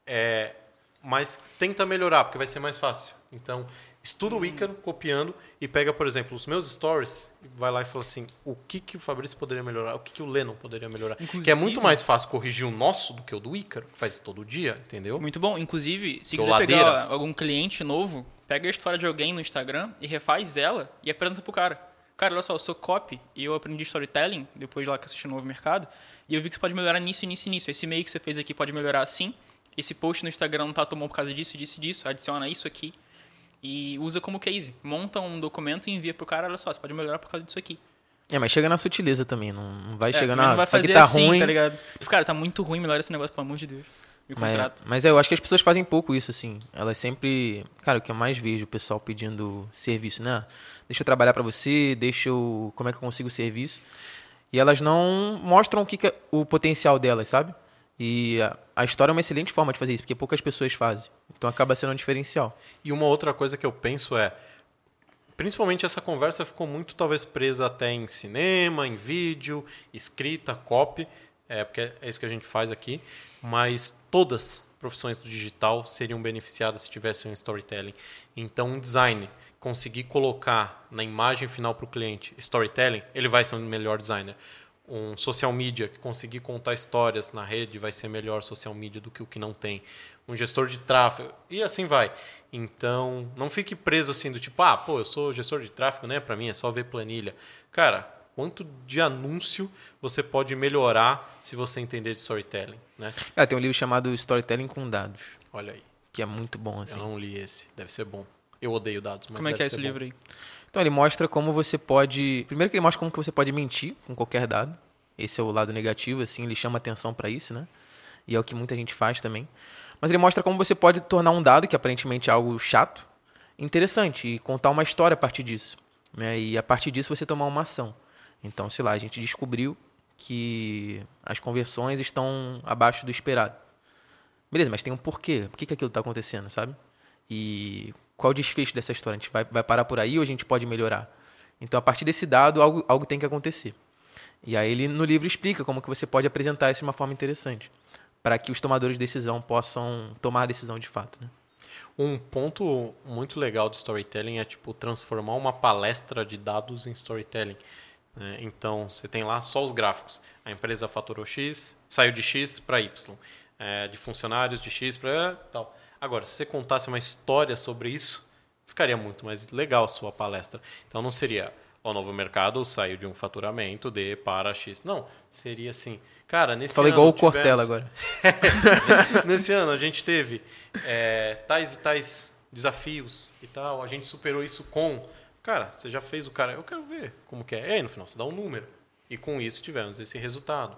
é, mas tenta melhorar, porque vai ser mais fácil. Então, estuda o Ícaro copiando e pega, por exemplo, os meus stories, vai lá e fala assim: o que, que o Fabrício poderia melhorar, o que, que o Lennon poderia melhorar. que é Inclusive- muito mais fácil corrigir o nosso do que o do Ícaro, que faz isso todo dia, entendeu? Muito bom. Inclusive, se Do quiser Ladeira. pegar algum cliente novo, pega a história de alguém no Instagram e refaz ela e apresenta pro cara. Cara, olha só, eu sou copy e eu aprendi storytelling depois lá que assisti o Novo Mercado e eu vi que você pode melhorar nisso, nisso e nisso. Esse e-mail que você fez aqui pode melhorar assim. Esse post no Instagram não tá bom por causa disso, disso e disso. Adiciona isso aqui e usa como case. Monta um documento e envia pro cara, olha só, você pode melhorar por causa disso aqui. É, mas chega na sutileza também, não, vai É, chegar também na. não vai aqui fazer tá assim, ruim. tá ligado? Tipo, cara, tá muito ruim, melhora esse negócio, pelo amor de Deus. Me Mas, contrata. mas é, eu acho que as pessoas fazem pouco isso, assim. Elas sempre. Cara, o que eu mais vejo o pessoal pedindo serviço, né? Deixa eu trabalhar pra você, deixa eu. Como é que eu consigo serviço? E elas não mostram o que, que é o potencial delas, sabe? E a, história é uma excelente forma de fazer isso, porque poucas pessoas fazem. Então acaba sendo um diferencial. E uma outra coisa que eu penso é, principalmente essa conversa ficou muito talvez presa até em cinema, em vídeo, escrita, copy, é porque é isso que a gente faz aqui, mas todas as profissões do digital seriam beneficiadas se tivesse um storytelling. Então, um design conseguir colocar na imagem final para o cliente storytelling, ele vai ser um melhor designer. Um social media que conseguir contar histórias na rede vai ser melhor social media do que o que não tem. Um gestor de tráfego e assim vai. Então, não fique preso assim do tipo, ah, pô, eu sou gestor de tráfego, né? Para mim é só ver planilha. Cara, quanto de anúncio você pode melhorar se você entender de storytelling, né? Ah, tem um livro chamado Storytelling com Dados, Olha aí. que é muito bom, assim. Eu não li esse, deve ser bom. Eu odeio dados, mas Como é que é esse bom. livro aí? Então ele mostra como você pode. Primeiro que ele mostra como que você pode mentir com qualquer dado. Esse é o lado negativo, assim, ele chama atenção para isso, né? E é o que muita gente faz também. Mas ele mostra como você pode tornar um dado, que aparentemente é algo chato, interessante e contar uma história a partir disso. Né? E a partir disso você tomar uma ação. Então, sei lá, a gente descobriu que as conversões estão abaixo do esperado. Beleza, mas tem um porquê. Por que, que aquilo está acontecendo, sabe? E qual o desfecho dessa história? A gente vai, vai parar por aí ou a gente pode melhorar? Então, a partir desse dado, algo, algo tem que acontecer. E aí ele no livro explica como que você pode apresentar isso de uma forma interessante, para que os tomadores de decisão possam tomar a decisão de fato. Né? Um ponto muito legal de storytelling é tipo transformar uma palestra de dados em storytelling. né? Então você tem lá só os gráficos. A empresa faturou X, saiu de X para Y, É, de funcionários de X para tal. Agora, se você contasse uma história sobre isso, ficaria muito mais legal a sua palestra. Então não seria o novo mercado saiu de um faturamento de para X. Não, seria assim. Cara, nesse Fala ano igual o tivemos- Cortella agora. Nesse ano a gente teve é, tais e tais desafios e tal. A gente superou isso com. Cara, você já fez o cara. Eu quero ver como que é. E aí no final você dá um número. E com isso tivemos esse resultado.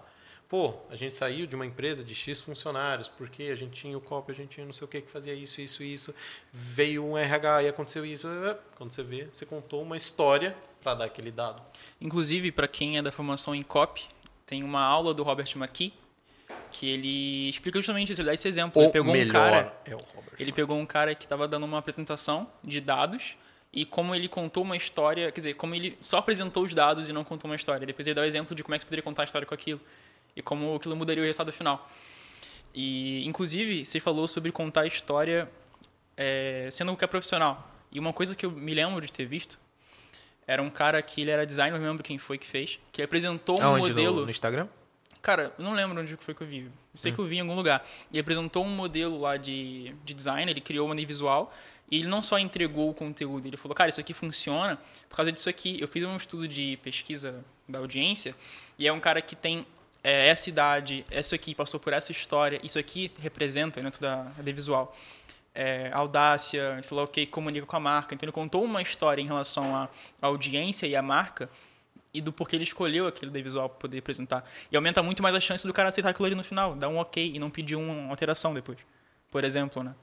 Pô, a gente saiu de uma empresa de X funcionários, porque a gente tinha o COP, a gente tinha não sei o que que fazia isso, isso, isso. Veio um RH e aconteceu isso. Quando você vê, você contou uma história para dar aquele dado. Inclusive, para quem é da formação em COP, tem uma aula do Robert McKee que ele explica justamente isso, ele dá esse exemplo. O ele pegou melhor um cara, é o ele pegou um cara que estava dando uma apresentação de dados e como ele contou uma história, quer dizer, como ele só apresentou os dados e não contou uma história. Depois ele dá o exemplo de como é que você poderia contar a história com aquilo e como aquilo mudaria o resultado final. E, inclusive, você falou sobre contar a história é, sendo o que é profissional. E uma coisa que eu me lembro de ter visto era um cara que ele era designer, não lembro quem foi que fez, que apresentou um Aonde? modelo. No, no Instagram? Cara, eu não lembro onde foi que eu vi. Eu Hum. sei que eu vi em algum lugar. E apresentou um modelo lá de, de design, ele criou uma visual. E ele não só entregou o conteúdo, ele falou, cara, isso aqui funciona por causa disso aqui. Eu fiz um estudo de pesquisa da audiência e é um cara que tem é, essa idade, isso aqui passou por essa história, isso aqui representa dentro da, da visual. É, audácia, sei lá o que, comunica com a marca. Então ele contou uma história em relação à audiência e à marca e do porquê ele escolheu aquele da visual para poder apresentar. E aumenta muito mais a chance do cara aceitar aquilo ali no final, dar um ok e não pedir uma alteração depois. Por exemplo, né?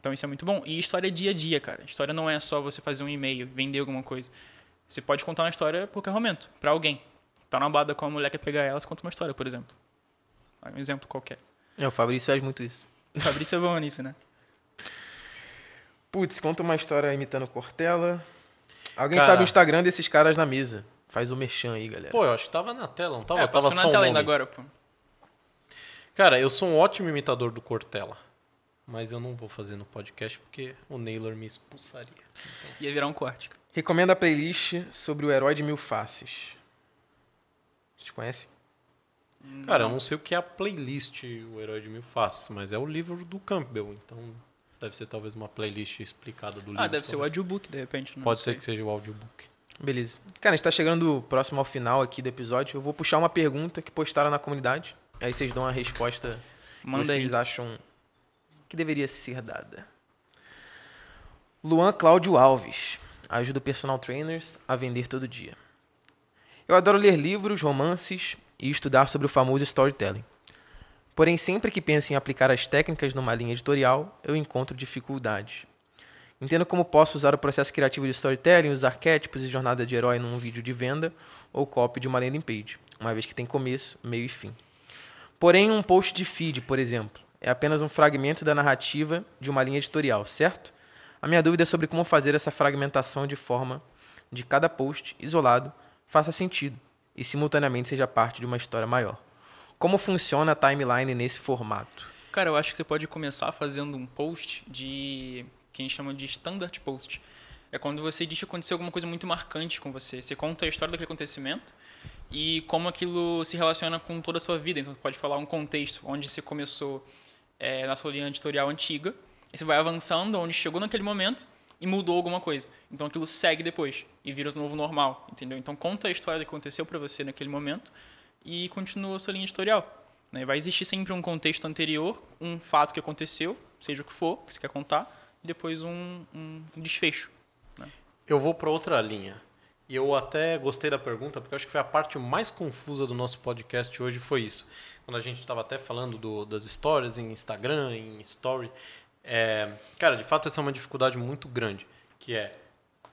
Então isso é muito bom. E história é dia a dia, cara. História não é só você fazer um e-mail, vender alguma coisa. Você pode contar uma história por qualquer momento, para alguém. Tá na bada com a mulher que quer pegar ela, você conta uma história, por exemplo. Um exemplo qualquer. É, o Fabrício faz muito isso. O Fabrício é bom nisso, né? Putz, conta uma história imitando Cortella. Alguém Cara. sabe o Instagram desses caras na mesa? Faz o merchan aí, galera. Pô, eu acho que tava na tela, não tava? é, tava só na tela ainda agora, pô. Cara, eu sou um ótimo imitador do Cortella. Mas eu não vou fazer no podcast porque o Naylor me expulsaria. Ia virar um corte. Recomenda a playlist sobre o herói de mil faces. Vocês conhecem? Cara, eu não sei o que é a playlist O Herói de Mil Faces, mas é o livro do Campbell, então deve ser talvez uma playlist explicada do livro. Ah, deve ser o audiobook, de repente. não Pode sei. ser que seja o audiobook. Beleza. Cara, a gente tá chegando próximo ao final aqui do episódio. Eu vou puxar uma pergunta que postaram na comunidade. Aí vocês dão a resposta que Manda aí. vocês acham que deveria ser dada. Luan Cláudio Alves. Ajuda personal trainers a vender todo dia. Eu adoro ler livros, romances e estudar sobre o famoso storytelling. Porém, sempre que penso em aplicar as técnicas numa linha editorial, eu encontro dificuldades. Entendo como posso usar o processo criativo de storytelling, os arquétipos e jornada de herói num vídeo de venda ou copy de uma landing page, uma vez que tem começo, meio e fim. Porém, um post de feed, por exemplo, é apenas um fragmento da narrativa de uma linha editorial, certo? A minha dúvida é sobre como fazer essa fragmentação de forma de cada post isolado faça sentido e simultaneamente seja parte de uma história maior. Como funciona a timeline nesse formato? Cara, eu acho que você pode começar fazendo um post de. que a gente chama de standard post. É quando você diz que aconteceu alguma coisa muito marcante com você. Você conta a história daquele acontecimento e como aquilo se relaciona com toda a sua vida. Então, você pode falar um contexto onde você começou é, na sua linha editorial antiga, e você vai avançando onde chegou naquele momento e mudou alguma coisa. Então, aquilo segue depois e vira o novo normal, entendeu? Então, conta a história que aconteceu para você naquele momento e continua a sua linha editorial. Né? Vai existir sempre um contexto anterior, um fato que aconteceu, seja o que for, que você quer contar, e depois um, um desfecho. Eu vou para outra linha. E eu até gostei da pergunta, porque acho que foi a parte mais confusa do nosso podcast hoje, foi isso. Quando a gente estava até falando do- das histórias em Instagram, em Story. É, cara, de fato essa é uma dificuldade muito grande, que é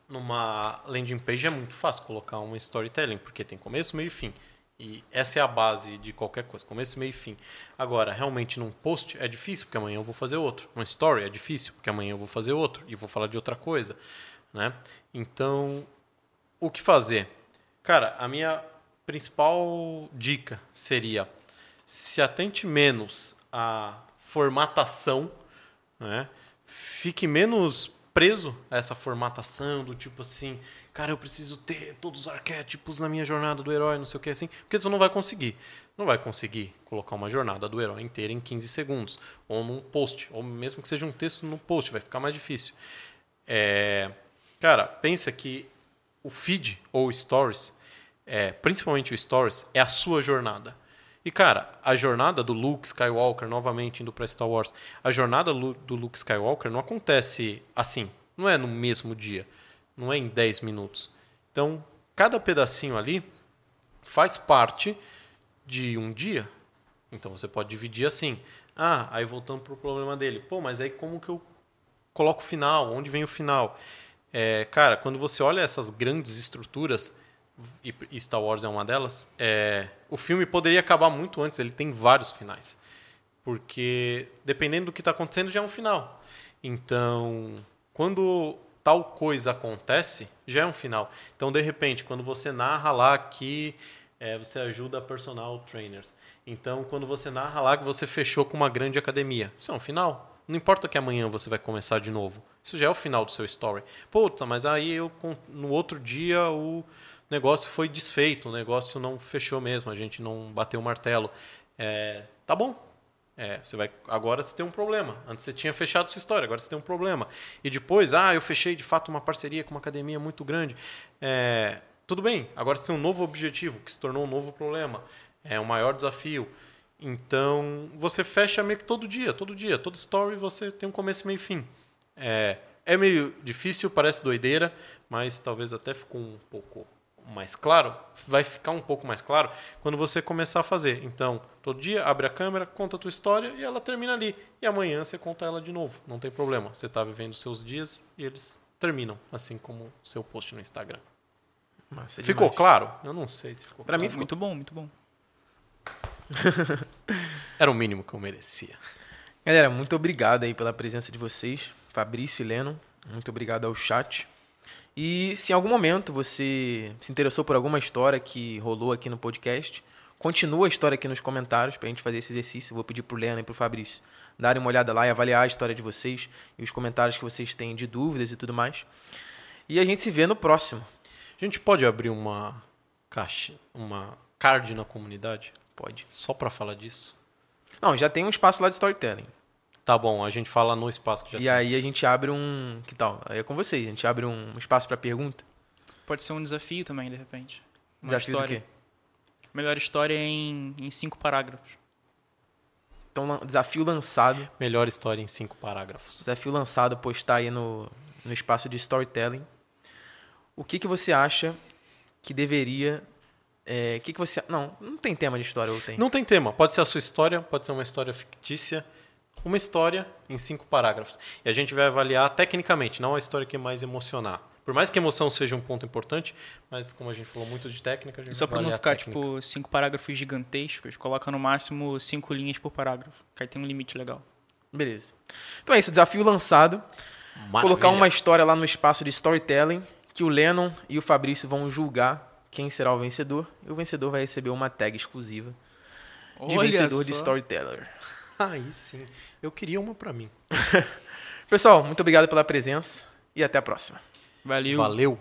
numa landing page é muito fácil colocar uma storytelling, porque tem começo, meio e fim. E essa é a base de qualquer coisa, começo, meio e fim. Agora, realmente num post é difícil, porque amanhã eu vou fazer outro. Uma story é difícil, porque amanhã eu vou fazer outro e vou falar de outra coisa, né? Então, o que fazer? Cara, a minha principal dica seria se atente menos à formatação, né? Fique menos preso a essa formatação do tipo assim, cara, eu preciso ter todos os arquétipos na minha jornada do herói, não sei o que assim, porque você não vai conseguir. Não vai conseguir colocar uma jornada do herói inteira em 15 segundos, ou num post, ou mesmo que seja um texto no post, vai ficar mais difícil. É, cara, pensa que o feed ou stories, é, principalmente o stories, é a sua jornada. E cara, a jornada do Luke Skywalker, novamente indo para Star Wars, a jornada do Luke Skywalker não acontece assim, não é no mesmo dia, não é em 10 minutos. Então, cada pedacinho ali faz parte de um dia. Então você pode dividir assim. Ah, aí voltando pro problema dele. Pô, mas aí como que eu coloco o final? Onde vem o final? É, cara, quando você olha essas grandes estruturas, e Star Wars é uma delas, é, o filme poderia acabar muito antes, ele tem vários finais. Porque dependendo do que está acontecendo, já é um final. Então, quando tal coisa acontece, já é um final. Então, de repente, quando você narra lá que é, você ajuda personal trainers. Então, quando você narra lá que você fechou com uma grande academia, isso é um final. Não importa que amanhã você vai começar de novo. Isso já é o final do seu story. Puta, mas aí eu no outro dia o negócio foi desfeito, o negócio não fechou mesmo, a gente não bateu o martelo. É, tá bom. É, você vai agora você tem um problema. Antes você tinha fechado sua história, agora você tem um problema. E depois, ah, eu fechei de fato uma parceria com uma academia muito grande. É, tudo bem. Agora você tem um novo objetivo que se tornou um novo problema, é um maior desafio. Então você fecha meio que todo dia, todo dia, todo story você tem um começo, meio e fim. É, é meio difícil, parece doideira, mas talvez até ficou um pouco mais claro, vai ficar um pouco mais claro quando você começar a fazer. Então, todo dia abre a câmera, conta a tua história e ela termina ali. E amanhã você conta ela de novo, não tem problema. Você está vivendo os seus dias e eles terminam, assim como o seu post no Instagram. Massa ficou demais. claro? Eu não sei se ficou Para mim ficou muito bom, muito bom. Era o mínimo que eu merecia. Galera, muito obrigado aí pela presença de vocês, Fabrício e Leno. Muito obrigado ao chat. E se em algum momento você se interessou por alguma história que rolou aqui no podcast, continua a história aqui nos comentários para a gente fazer esse exercício. Eu vou pedir para o Lena e para o Fabrício darem uma olhada lá e avaliar a história de vocês e os comentários que vocês têm de dúvidas e tudo mais. E a gente se vê no próximo. A gente pode abrir uma caixa, uma card na comunidade? Pode. Só para falar disso? Não, já tem um espaço lá de storytelling. Tá bom, a gente fala no espaço que já e tem. aí a gente abre um. Que tal? Aí é com vocês. A gente abre um espaço para pergunta. Pode ser um desafio também, de repente. Uma desafio história. do quê? Melhor história em, em cinco parágrafos. Então, desafio lançado. Melhor história em cinco parágrafos. Desafio lançado, postar aí no, no espaço de storytelling. O que, que você acha que deveria. É, que, que você. Não, não tem tema de história ou tem? Não tem tema. Pode ser a sua história, pode ser uma história fictícia uma história em cinco parágrafos. E a gente vai avaliar tecnicamente, não a história que mais emocionar. Por mais que emoção seja um ponto importante, mas como a gente falou muito de técnica, a gente Só para não ficar tipo cinco parágrafos gigantescos, coloca no máximo cinco linhas por parágrafo, que aí tem um limite legal. Beleza. Então é isso, desafio lançado. Maravilha. Colocar uma história lá no espaço de storytelling, que o Lennon e o Fabrício vão julgar quem será o vencedor, e o vencedor vai receber uma tag exclusiva de Olha vencedor só. de storyteller. Aí sim. Eu queria uma para mim. Pessoal, muito obrigado pela presença e até a próxima. Valeu. Valeu.